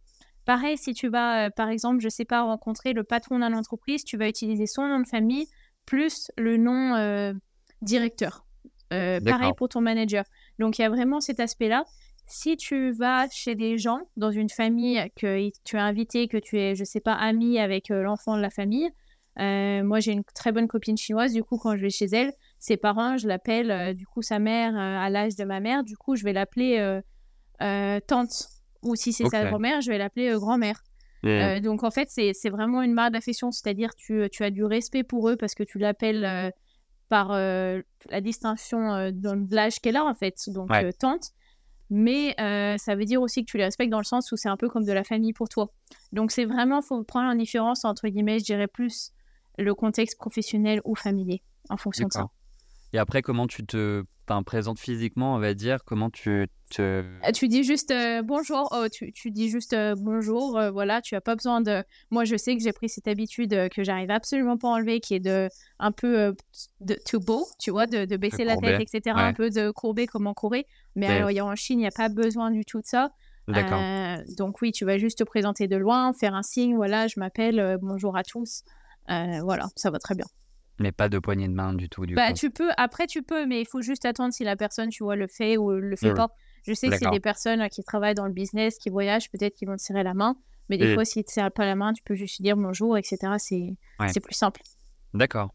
Pareil, si tu vas, euh, par exemple, je sais pas, rencontrer le patron d'une entreprise, tu vas utiliser son nom de famille plus le nom euh, directeur. Euh, pareil pour ton manager. Donc, il y a vraiment cet aspect-là. Si tu vas chez des gens, dans une famille que tu as invité, que tu es, je sais pas, ami avec l'enfant de la famille, moi, j'ai une très bonne copine chinoise. Du coup, quand je vais chez elle, ses parents, je l'appelle, du coup, sa mère à l'âge de ma mère. Du coup, je vais l'appeler tante. Ou si c'est sa grand-mère, je vais l'appeler euh, grand-mère. Euh, donc en fait, c'est vraiment une marque d'affection, c'est-à-dire tu, tu as du respect pour eux parce que tu l'appelles euh, par la distinction de l'âge qu'elle a en fait, donc tante. Mais ça veut dire aussi que tu les respectes dans le sens où c'est un peu comme de la famille pour toi. Donc c'est vraiment, faut prendre en différence entre guillemets, je dirais plus le contexte professionnel ou familier en fonction de ça. Et après, comment tu te présentes physiquement, on va dire Comment tu te... Euh, tu dis juste euh, bonjour, oh, tu, tu, dis juste euh, bonjour, voilà, tu as pas besoin de... Moi, je sais que j'ai pris cette habitude que j'arrive absolument pas à enlever, qui est de un peu de too beau, tu vois, de, de baisser la tête, etc., un peu de courber comme en Corée. Mais alors, en Chine, il n'y a pas besoin du tout de ça. D'accord. donc oui, tu vas juste te présenter de loin, faire un signe, voilà, je m'appelle, bonjour à tous. voilà, ça va très bien. Mais pas de poignée de main du tout, du bah, Tu peux, après tu peux, mais il faut juste attendre si la personne, tu vois, le fait ou le fait pas. Je sais que c'est des personnes qui travaillent dans le business, qui voyagent, peut-être qu'ils vont te serrer la main. Mais des fois, s'ils ne te serrent pas la main, tu peux juste dire bonjour, etc. C'est plus simple. D'accord.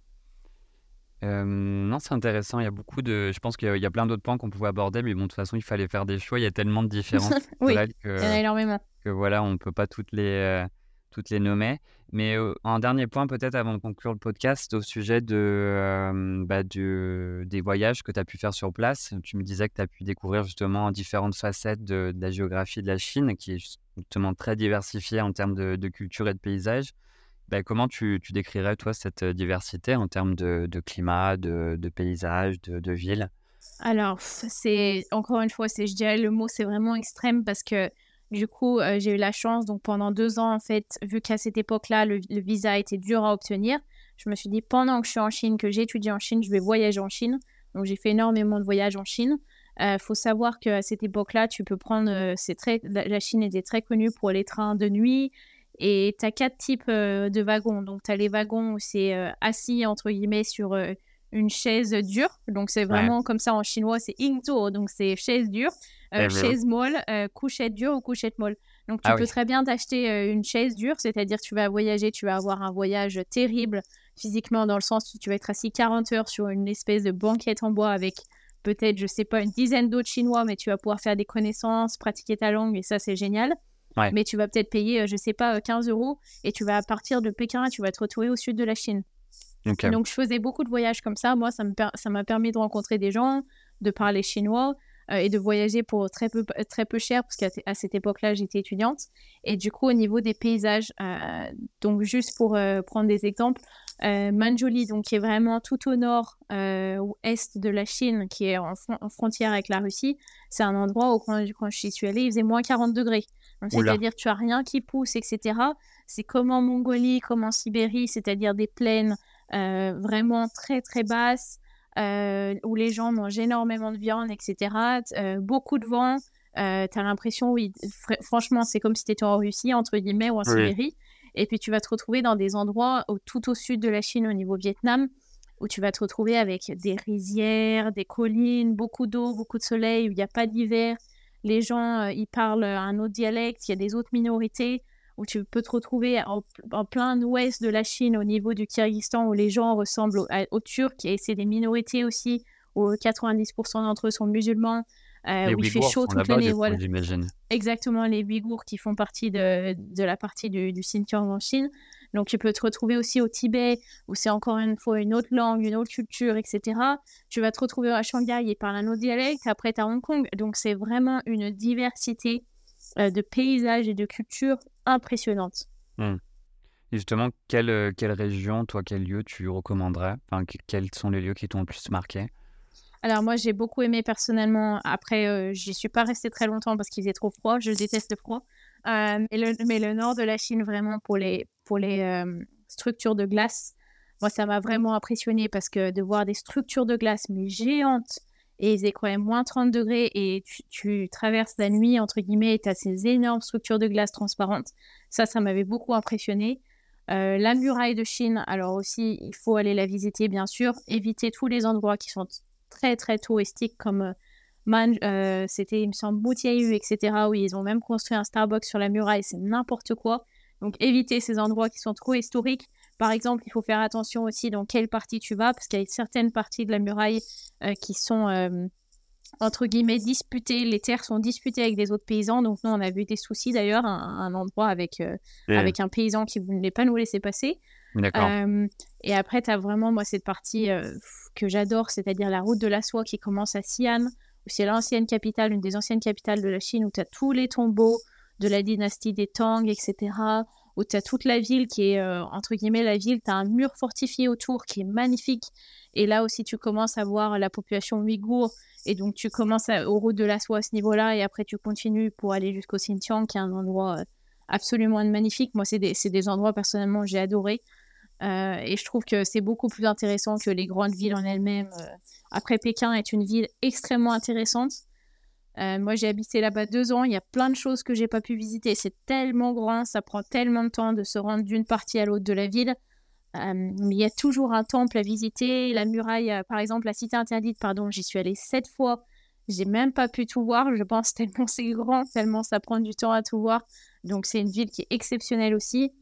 Euh, non, c'est intéressant. Il y a beaucoup de. Je pense qu'il y a plein d'autres points qu'on pouvait aborder, mais bon, de toute façon, il fallait faire des choix. Il y a tellement de différences. (laughs) oui, il y en a énormément. Que voilà, on ne peut pas toutes les, euh, toutes les nommer. Mais un dernier point, peut-être avant de conclure le podcast, au sujet de, bah, des voyages que tu as pu faire sur place. Tu me disais que tu as pu découvrir justement différentes facettes de, la géographie de la Chine, qui est justement très diversifiée en termes de, culture et de paysage. Bah, comment tu, décrirais, toi, cette diversité en termes de, climat, de, paysage, de, ville? Alors, c'est encore une fois, je dirais le mot, c'est vraiment extrême parce que du coup, euh, j'ai eu la chance, donc pendant deux ans, en fait, vu qu'à cette époque-là, le, visa était dur à obtenir, je me suis dit, pendant que je suis en Chine, que j'étudie en Chine, je vais voyager en Chine. Donc, j'ai fait énormément de voyages en Chine. Il faut savoir qu'à cette époque-là, tu peux prendre. c'est très, la Chine était très connue pour les trains de nuit. Et tu as quatre types de wagons. Donc, tu as les wagons où c'est assis, entre guillemets, sur une chaise dure. Donc, c'est vraiment comme ça en chinois, c'est ingzuo. Donc, c'est chaise dure, euh, chaise molle, euh, couchette dure ou couchette molle. Donc, tu ah peux très bien t'acheter euh, une chaise dure, c'est-à-dire tu vas voyager, tu vas avoir un voyage terrible physiquement dans le sens où tu vas être assis 40 heures sur une espèce de banquette en bois avec peut-être, je sais pas, une dizaine d'autres chinois, mais tu vas pouvoir faire des connaissances, pratiquer ta langue et ça, c'est génial. Mais tu vas peut-être payer, je sais pas, 15 euros et tu vas partir de Pékin et tu vas te retrouver au sud de la Chine. Donc, je faisais beaucoup de voyages comme ça. Moi, ça m'a permis de rencontrer des gens, de parler chinois euh, et de voyager pour très peu, très peu cher, parce qu'à cette époque-là, j'étais étudiante. Et du coup, au niveau des paysages, euh, donc juste pour euh, prendre des exemples, Manjuli, donc, qui est vraiment tout au nord ou est de la Chine, qui est en, frontière avec la Russie, c'est un endroit où, quand, quand je suis allée, il faisait moins 40 degrés. C'est-à-dire tu as rien qui pousse, etc. C'est comme en Mongolie, comme en Sibérie, c'est-à-dire des plaines vraiment très très basse, euh, où les gens mangent énormément de viande, etc. Euh, beaucoup de vent. tu as l'impression, oui, franchement, c'est comme si tu étais en Russie, entre guillemets, ou en Sibérie. Et puis tu vas te retrouver dans des endroits tout au sud de la Chine, au niveau Vietnam, où tu vas te retrouver avec des rizières, des collines, beaucoup d'eau, beaucoup de soleil, où il n'y a pas d'hiver. Les gens, ils parlent un autre dialecte, il y a des autres minorités où tu peux te retrouver en, plein ouest de la Chine, au niveau du Kyrgyzstan, où les gens ressemblent aux, Turcs, et c'est des minorités aussi, où 90% d'entre eux sont musulmans, euh, où il fait chaud toute l'année. Voilà. Exactement, les Ouïghours qui font partie de, de la partie du, du, Xinjiang en Chine. Donc tu peux te retrouver aussi au Tibet, où c'est encore une fois une autre langue, une autre culture, etc. Tu vas te retrouver à Shanghai, ils parlent un autre dialecte. Après, tu à Hong Kong. Donc c'est vraiment une diversité euh, de paysages et de cultures impressionnantes. Hmm. Et justement, quelle, euh, quelle région, toi, quel lieu tu recommanderais? Enfin, Quels sont les lieux qui t'ont le plus marqué? Alors moi j'ai beaucoup aimé personnellement. Après euh, j'y suis pas restée très longtemps parce qu'il faisait trop froid. Je déteste le froid. mais, le, nord de la Chine vraiment pour les pour les structures de glace, moi ça m'a vraiment impressionné parce que de voir des structures de glace mais géantes et il faisait quand même moins 30 degrés et tu, traverses la nuit, entre guillemets, et tu as ces énormes structures de glace transparentes. Ça, ça m'avait beaucoup impressionné. Euh, la muraille de Chine, alors aussi, il faut aller la visiter, bien sûr. Éviter tous les endroits qui sont très, très touristiques, comme euh, euh, c'était, il me semble, etc., où ils ont même construit un Starbucks sur la muraille, c'est n'importe quoi. Donc, éviter ces endroits qui sont trop historiques. Par exemple, il faut faire attention aussi dans quelle partie tu vas, parce qu'il y a certaines parties de la muraille euh, qui sont, euh, entre guillemets, disputées. Les terres sont disputées avec des autres paysans. Donc, nous, on a vu des soucis d'ailleurs, un, un, endroit avec, euh, avec un paysan qui ne voulait pas nous laisser passer. D'accord. et après, tu as vraiment, moi, cette partie que j'adore, c'est-à-dire la route de la soie qui commence à Xi'an, où c'est l'ancienne capitale, une des anciennes capitales de la Chine, où tu as tous les tombeaux de la dynastie des Tang, etc où tu as toute la ville qui est, euh, entre guillemets, la ville, tu as un mur fortifié autour qui est magnifique. Et là aussi, tu commences à voir la population ouïghour. Et donc, tu commences aux routes de la soie à ce niveau-là. Et après, tu continues pour aller jusqu'au Xinjiang, qui est un endroit euh, absolument magnifique. Moi, c'est des, des, endroits, personnellement, j'ai adoré. Euh, et je trouve que c'est beaucoup plus intéressant que les grandes villes en elles-mêmes. Après, Pékin est une ville extrêmement intéressante. Euh, moi, j'ai habité là-bas deux ans. Il y a plein de choses que j'ai pas pu visiter. C'est tellement grand, ça prend tellement de temps de se rendre d'une partie à l'autre de la ville. Euh, mais il y a toujours un temple à visiter. La muraille, euh, par exemple, la cité interdite, pardon, j'y suis allée sept fois. J'ai même pas pu tout voir, je pense, (laughs) tellement c'est grand, tellement ça prend du temps à tout voir. Donc, c'est une ville qui est exceptionnelle aussi.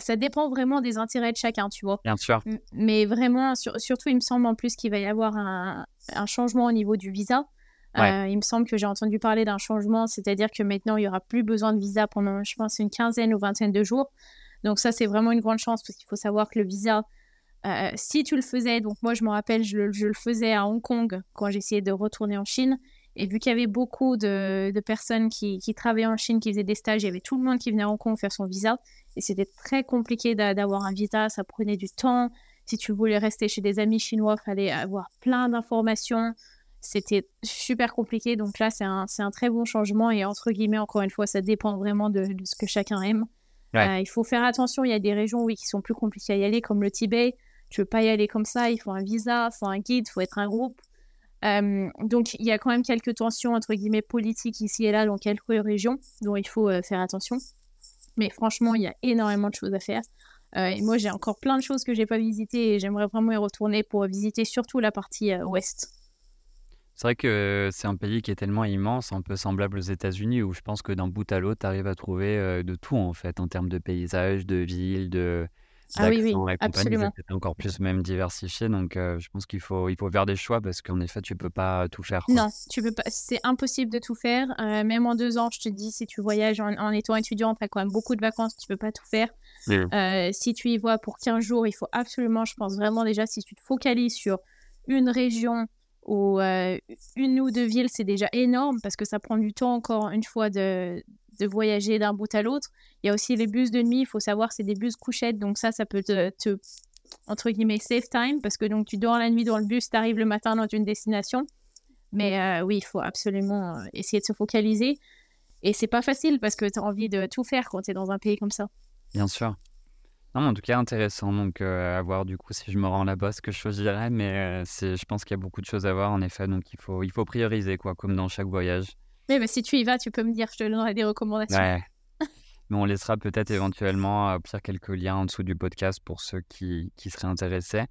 ça dépend vraiment des intérêts de chacun, tu vois. Bien sûr. mais vraiment, surtout, il me semble en plus qu'il va y avoir un, un, changement au niveau du visa. Euh, il me semble que j'ai entendu parler d'un changement, c'est-à-dire que maintenant, il n'y aura plus besoin de visa pendant, je pense, une quinzaine ou vingtaine de jours. Donc ça, c'est vraiment une grande chance parce qu'il faut savoir que le visa, euh, si tu le faisais, donc moi, je me rappelle, je le, faisais à Hong Kong quand j'essayais de retourner en Chine. Et vu qu'il y avait beaucoup de, personnes qui, travaillaient en Chine, qui faisaient des stages, il y avait tout le monde qui venait à Hong Kong faire son visa. Et c'était très compliqué d'avoir un visa, ça prenait du temps. Si tu voulais rester chez des amis chinois, il fallait avoir plein d'informations c'était super compliqué. Donc là, c'est un, un, très bon changement. Et entre guillemets, encore une fois, ça dépend vraiment de, ce que chacun aime. Euh, il faut faire attention. Il y a des régions, oui, qui sont plus compliquées à y aller, comme le Tibet. Tu veux pas y aller comme ça. Il faut un visa, il faut un guide, il faut être un groupe. donc, il y a quand même quelques tensions, entre guillemets, politiques ici et là dans quelques régions dont il faut faire attention. Mais franchement, il y a énormément de choses à faire. et moi, j'ai encore plein de choses que j'ai pas visitées et j'aimerais vraiment y retourner pour visiter surtout la partie ouest. C'est vrai que c'est un pays qui est tellement immense, un peu semblable aux États-Unis, où je pense que d'un bout à l'autre, tu arrives à trouver de tout en fait, en termes de paysages, de villes, de ah oui, oui, absolument. C'est encore plus même diversifié. Donc, je pense qu'il faut, il faut faire des choix parce qu'en effet, tu peux pas tout faire. Non, tu peux pas. C'est impossible de tout faire. même en deux ans, je te dis, si tu voyages en, étant étudiant, tu as quand même beaucoup de vacances, tu peux pas tout faire. si tu y vois pour 15 jours, il faut absolument, je pense vraiment déjà, si tu te focalises sur une région ou euh, une ou deux villes, c'est déjà énorme parce que ça prend du temps encore une fois de, de voyager d'un bout à l'autre. Il y a aussi les bus de nuit, il faut savoir c'est des bus couchettes, donc ça, ça peut te, entre guillemets, save time parce que donc tu dors la nuit dans le bus, tu arrives le matin dans une destination. Mais euh, oui, il faut absolument euh, essayer de se focaliser. Et c'est pas facile parce que tu as envie de tout faire quand tu es dans un pays comme ça. Bien sûr. Non, en tout cas, intéressant. Donc, euh, à voir du coup si je me rends là-bas, ce que je choisirais. Mais euh, c'est, je pense qu'il y a beaucoup de choses à voir, en effet. Donc, il faut, il faut prioriser, quoi, comme dans chaque voyage. Mais si tu y vas, tu peux me dire, je te donnerai des recommandations. Ouais. (laughs) Mais on laissera peut-être éventuellement, euh, pire quelques liens en dessous du podcast pour ceux qui, qui seraient intéressés.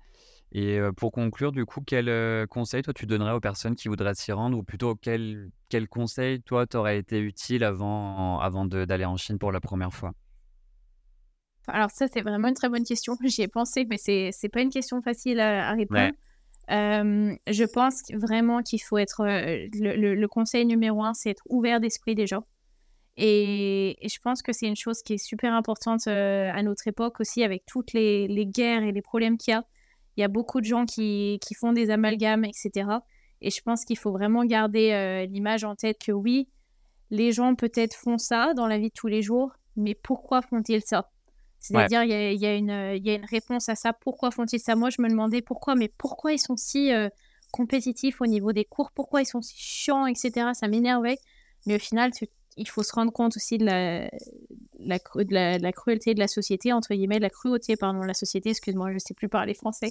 Et pour conclure, du coup, quel conseil toi tu donnerais aux personnes qui voudraient s'y rendre? Ou plutôt quel, quel conseil toi t'aurait été utile avant, avant d'aller en Chine pour la première fois? Alors ça, c'est vraiment une très bonne question. (laughs) J'y ai pensé, mais c'est n'est pas une question facile à, répondre. je pense vraiment qu'il faut être... le, conseil numéro un, c'est être ouvert d'esprit déjà. Et, je pense que c'est une chose qui est super importante à notre époque aussi, avec toutes les, les guerres et les problèmes qu'il y a. Il y a beaucoup de gens qui, qui, font des amalgames, etc. Et je pense qu'il faut vraiment garder l'image en tête que oui, les gens peut-être font ça dans la vie de tous les jours, mais pourquoi font-ils ça? C'est-à-dire, il y, a, une réponse à ça. Pourquoi font-ils ça? Moi, je me demandais pourquoi, mais pourquoi ils sont si euh, compétitifs au niveau des cours? Pourquoi ils sont si chiants, etc. Ça m'énervait. Mais au final, il faut se rendre compte aussi de la, cruauté de la société, entre guillemets, de la cruauté, pardon, de la société, excuse-moi, je ne sais plus parler français.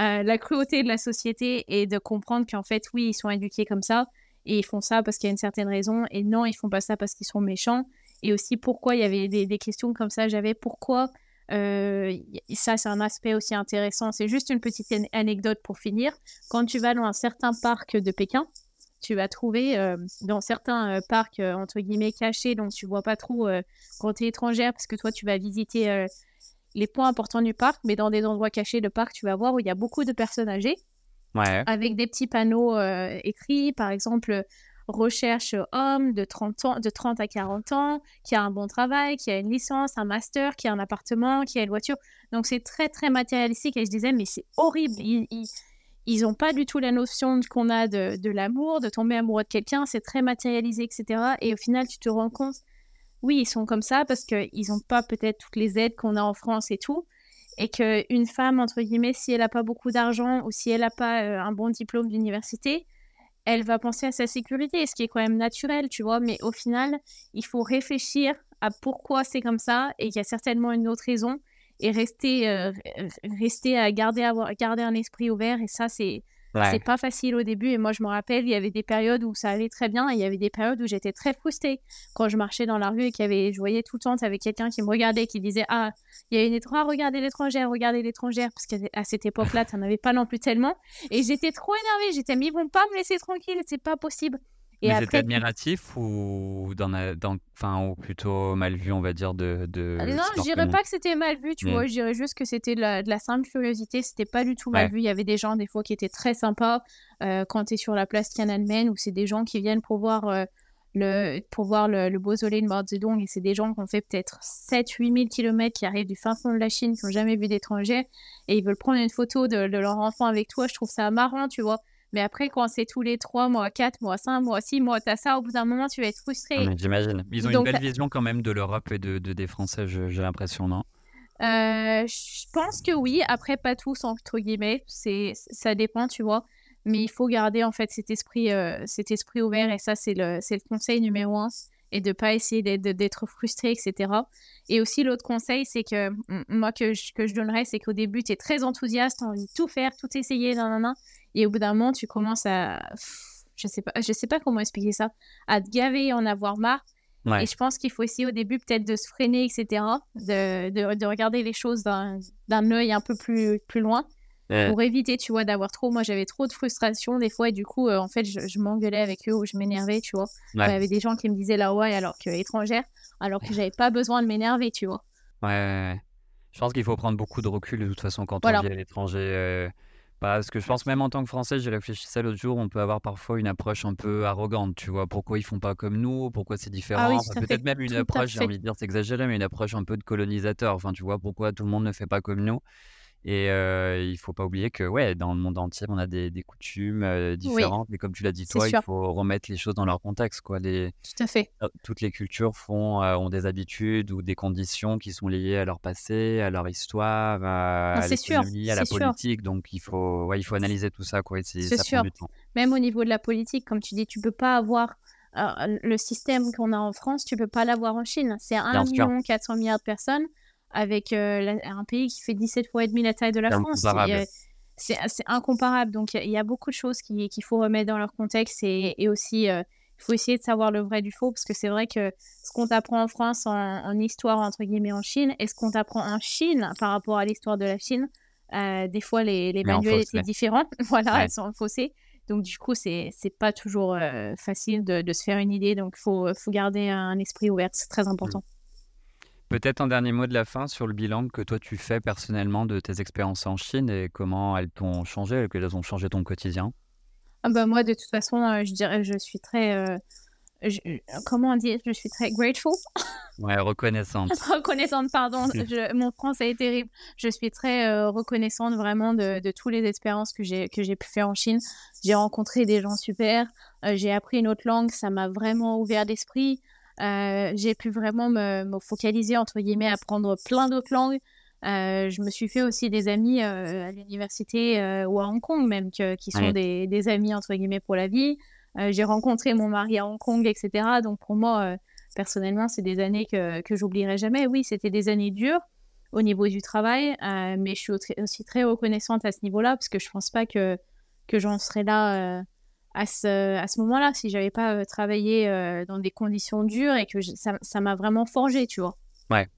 Euh, la cruauté de la société et de comprendre qu'en fait, oui, ils sont éduqués comme ça et ils font ça parce qu'il y a une certaine raison et non, ils font pas ça parce qu'ils sont méchants et aussi pourquoi il y avait des, questions comme ça. J'avais pourquoi. Euh, ça, c'est un aspect aussi intéressant. C'est juste une petite anecdote pour finir. Quand tu vas dans un certain parc de Pékin, tu vas trouver euh, dans certains euh, parcs, entre guillemets, cachés, donc tu vois pas trop quand tu es étrangère, parce que toi, tu vas visiter les points importants du parc, mais dans des endroits cachés de parc, tu vas voir où il y a beaucoup de personnes âgées. Avec des petits panneaux écrits, par exemple, recherche homme de 30, ans, de 30 à 40 ans, qui a un bon travail, qui a une licence, un master, qui a un appartement, qui a une voiture. Donc c'est très très matérialistique et je disais mais c'est horrible. Ils, n'ont pas du tout la notion qu'on a de, de l'amour, de tomber amoureux de quelqu'un, c'est très matérialisé, etc. Et au final, tu te rends compte, oui, ils sont comme ça parce qu'ils n'ont pas peut-être toutes les aides qu'on a en France et tout. Et qu'une femme, entre guillemets, si elle n'a pas beaucoup d'argent ou si elle n'a pas euh, un bon diplôme d'université, elle va penser à sa sécurité, ce qui est quand même naturel, tu vois. Mais au final, il faut réfléchir à pourquoi c'est comme ça et qu'il y a certainement une autre raison et rester, euh, rester à garder, avoir, garder un esprit ouvert. Et ça, c'est c'est pas facile au début. Et moi, je me rappelle, il y avait des périodes où ça allait très bien et il y avait des périodes où j'étais très frustrée quand je marchais dans la rue et qu'il y avait, je voyais tout le temps, avec quelqu'un qui me regardait, qui disait Ah, il y a une étrangère, regardez l'étrangère, regardez l'étrangère. Parce qu'à cette époque-là, tu n'en avais pas non plus tellement. Et j'étais trop énervée. J'étais, mais ils vont pas me laisser tranquille, c'est pas possible. Et Mais c'était admiratif ou, dans, dans, enfin, ou plutôt mal vu, on va dire, de... de ah, non, je dirais pas que c'était mal vu, tu vois. Je dirais juste que c'était de la, de la simple curiosité. C'était pas du tout mal vu. Il y avait des gens, des fois, qui étaient très sympas euh, quand tu es sur la place Tiananmen, où c'est des gens qui viennent pour voir... Euh, le, pour voir le, le Beausoleil de Mao Zedong, et c'est des gens qui ont fait peut-être 7-8 000 km, qui arrivent du fin fond de la Chine, qui n'ont jamais vu d'étrangers, et ils veulent prendre une photo de, de, leur enfant avec toi. Je trouve ça marrant, tu vois. Mais après, quand c'est tous les 3 mois, 4 mois, 5 mois, 6 mois, t'as ça, au bout d'un moment, tu vas être frustré. Ah, j'imagine. Ils ont une belle vision quand même de l'Europe et de, des Français, j'ai l'impression, non? Euh, Je pense que oui. Après, pas tous, entre guillemets. Ça dépend, tu vois. Mais il faut garder, en fait, cet esprit, euh, cet esprit ouvert. Et ça, c'est le, le conseil numéro un. et de pas essayer d'être frustré, etc. Et aussi, l'autre conseil, c'est que moi, que je, que je donnerais, c'est qu'au début, tu es très enthousiaste, tu as envie de tout faire, tout essayer, nan, nan, nan, et au bout d'un moment, tu commences à. Je sais pas, je sais pas comment expliquer ça, à te gaver, en avoir marre. Et je pense qu'il faut essayer au début peut-être de se freiner, etc., de, de, de regarder les choses d'un œil un peu plus, plus loin pour éviter, tu vois, d'avoir trop. Moi, j'avais trop de frustration des fois et du coup, euh, en fait, je, m'engueulais avec eux ou je m'énervais, tu vois. Il y avait des gens qui me disaient la ouais alors que étrangère, alors que j'avais pas besoin de m'énerver, tu vois. Ouais, je pense qu'il faut prendre beaucoup de recul de toute façon quand on vit à l'étranger. Euh, parce que je pense même en tant que Français, j'ai réfléchi ça l'autre jour, on peut avoir parfois une approche un peu arrogante, tu vois. Pourquoi ils font pas comme nous Pourquoi c'est ah différent Peut-être même une approche, j'ai envie de dire, c'est exagéré, mais une approche un peu de colonisateur. Enfin, tu vois, pourquoi tout le monde ne fait pas comme nous? Et il il faut pas oublier que ouais, dans le monde entier, on a des, des coutumes différentes. Mais comme tu l'as dit toi, il faut remettre les choses dans leur contexte. Quoi. Les, Tout à fait. toutes les cultures font, ont des habitudes ou des conditions qui sont liées à leur passé, à leur histoire, à, l'économie, à la politique. Donc il faut, ouais, il faut analyser tout ça. Quoi, c'est sûr. Même au niveau de la politique, comme tu dis, tu peux pas avoir le système qu'on a en France, tu peux pas l'avoir en Chine. C'est 1 million 400 milliards de personnes avec euh, un pays qui fait 17 fois et demi la taille de la France. C'est incomparable. Donc, il y, a beaucoup de choses qu'il faut remettre dans leur contexte et, aussi, euh, il faut essayer de savoir le vrai du faux parce que c'est vrai que ce qu'on t'apprend en France en, histoire, entre guillemets, en Chine, et ce qu'on t'apprend en Chine par rapport à l'histoire de la Chine, euh, des fois, les, les manuels étaient différents. (laughs) voilà, elles sont faussées. Donc, du coup, c'est pas toujours facile de, se faire une idée. Donc, il faut, faut garder un esprit ouvert. C'est très important. Peut-être un dernier mot de la fin sur le bilan que toi tu fais personnellement de tes expériences en Chine et comment elles t'ont changé, elles ont changé ton quotidien? Ah bah moi de toute façon euh, je dirais je suis très euh, comment on dit? Je suis très grateful. Ouais reconnaissante. (laughs) reconnaissante pardon (laughs) mon français est terrible. Je suis très euh, reconnaissante vraiment de, de toutes les expériences que j'ai que j'ai pu faire en Chine. J'ai rencontré des gens super, j'ai appris une autre langue, ça m'a vraiment ouvert l'esprit. Euh, j'ai pu vraiment me, focaliser, entre guillemets, à apprendre plein d'autres langues. Euh, je me suis fait aussi des amis euh, à l'université ou à Hong Kong même, qui sont des, des, amis, entre guillemets, pour la vie. j'ai rencontré mon mari à Hong Kong, etc. Donc pour moi, personnellement, c'est des années que, que j'oublierai jamais. Oui, c'était des années dures au niveau du travail, mais je suis aussi très reconnaissante à ce niveau-là, parce que je pense pas que, que j'en serais là à ce, à ce moment-là, si j'avais pas euh, travaillé euh, dans des conditions dures et que ça m'a vraiment forgé, tu vois. Ouais.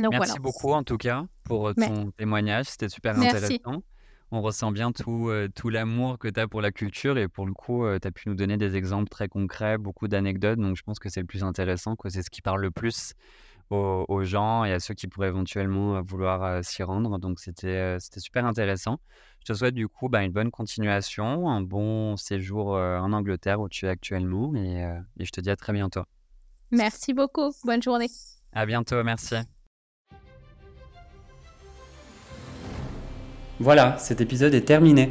Merci beaucoup en tout cas pour euh, ton témoignage, c'était super intéressant. On ressent bien tout, tout l'amour que tu as pour la culture et pour le coup, tu as pu nous donner des exemples très concrets, beaucoup d'anecdotes, donc je pense que c'est le plus intéressant, c'est ce qui parle le plus aux, gens et à ceux qui pourraient éventuellement vouloir s'y rendre. Donc c'était c'était super intéressant. Je te souhaite du coup bah, une bonne continuation, un bon séjour en Angleterre où tu es actuellement et, et je te dis à très bientôt. Merci beaucoup. Bonne journée. À bientôt. Merci. Voilà, cet épisode est terminé.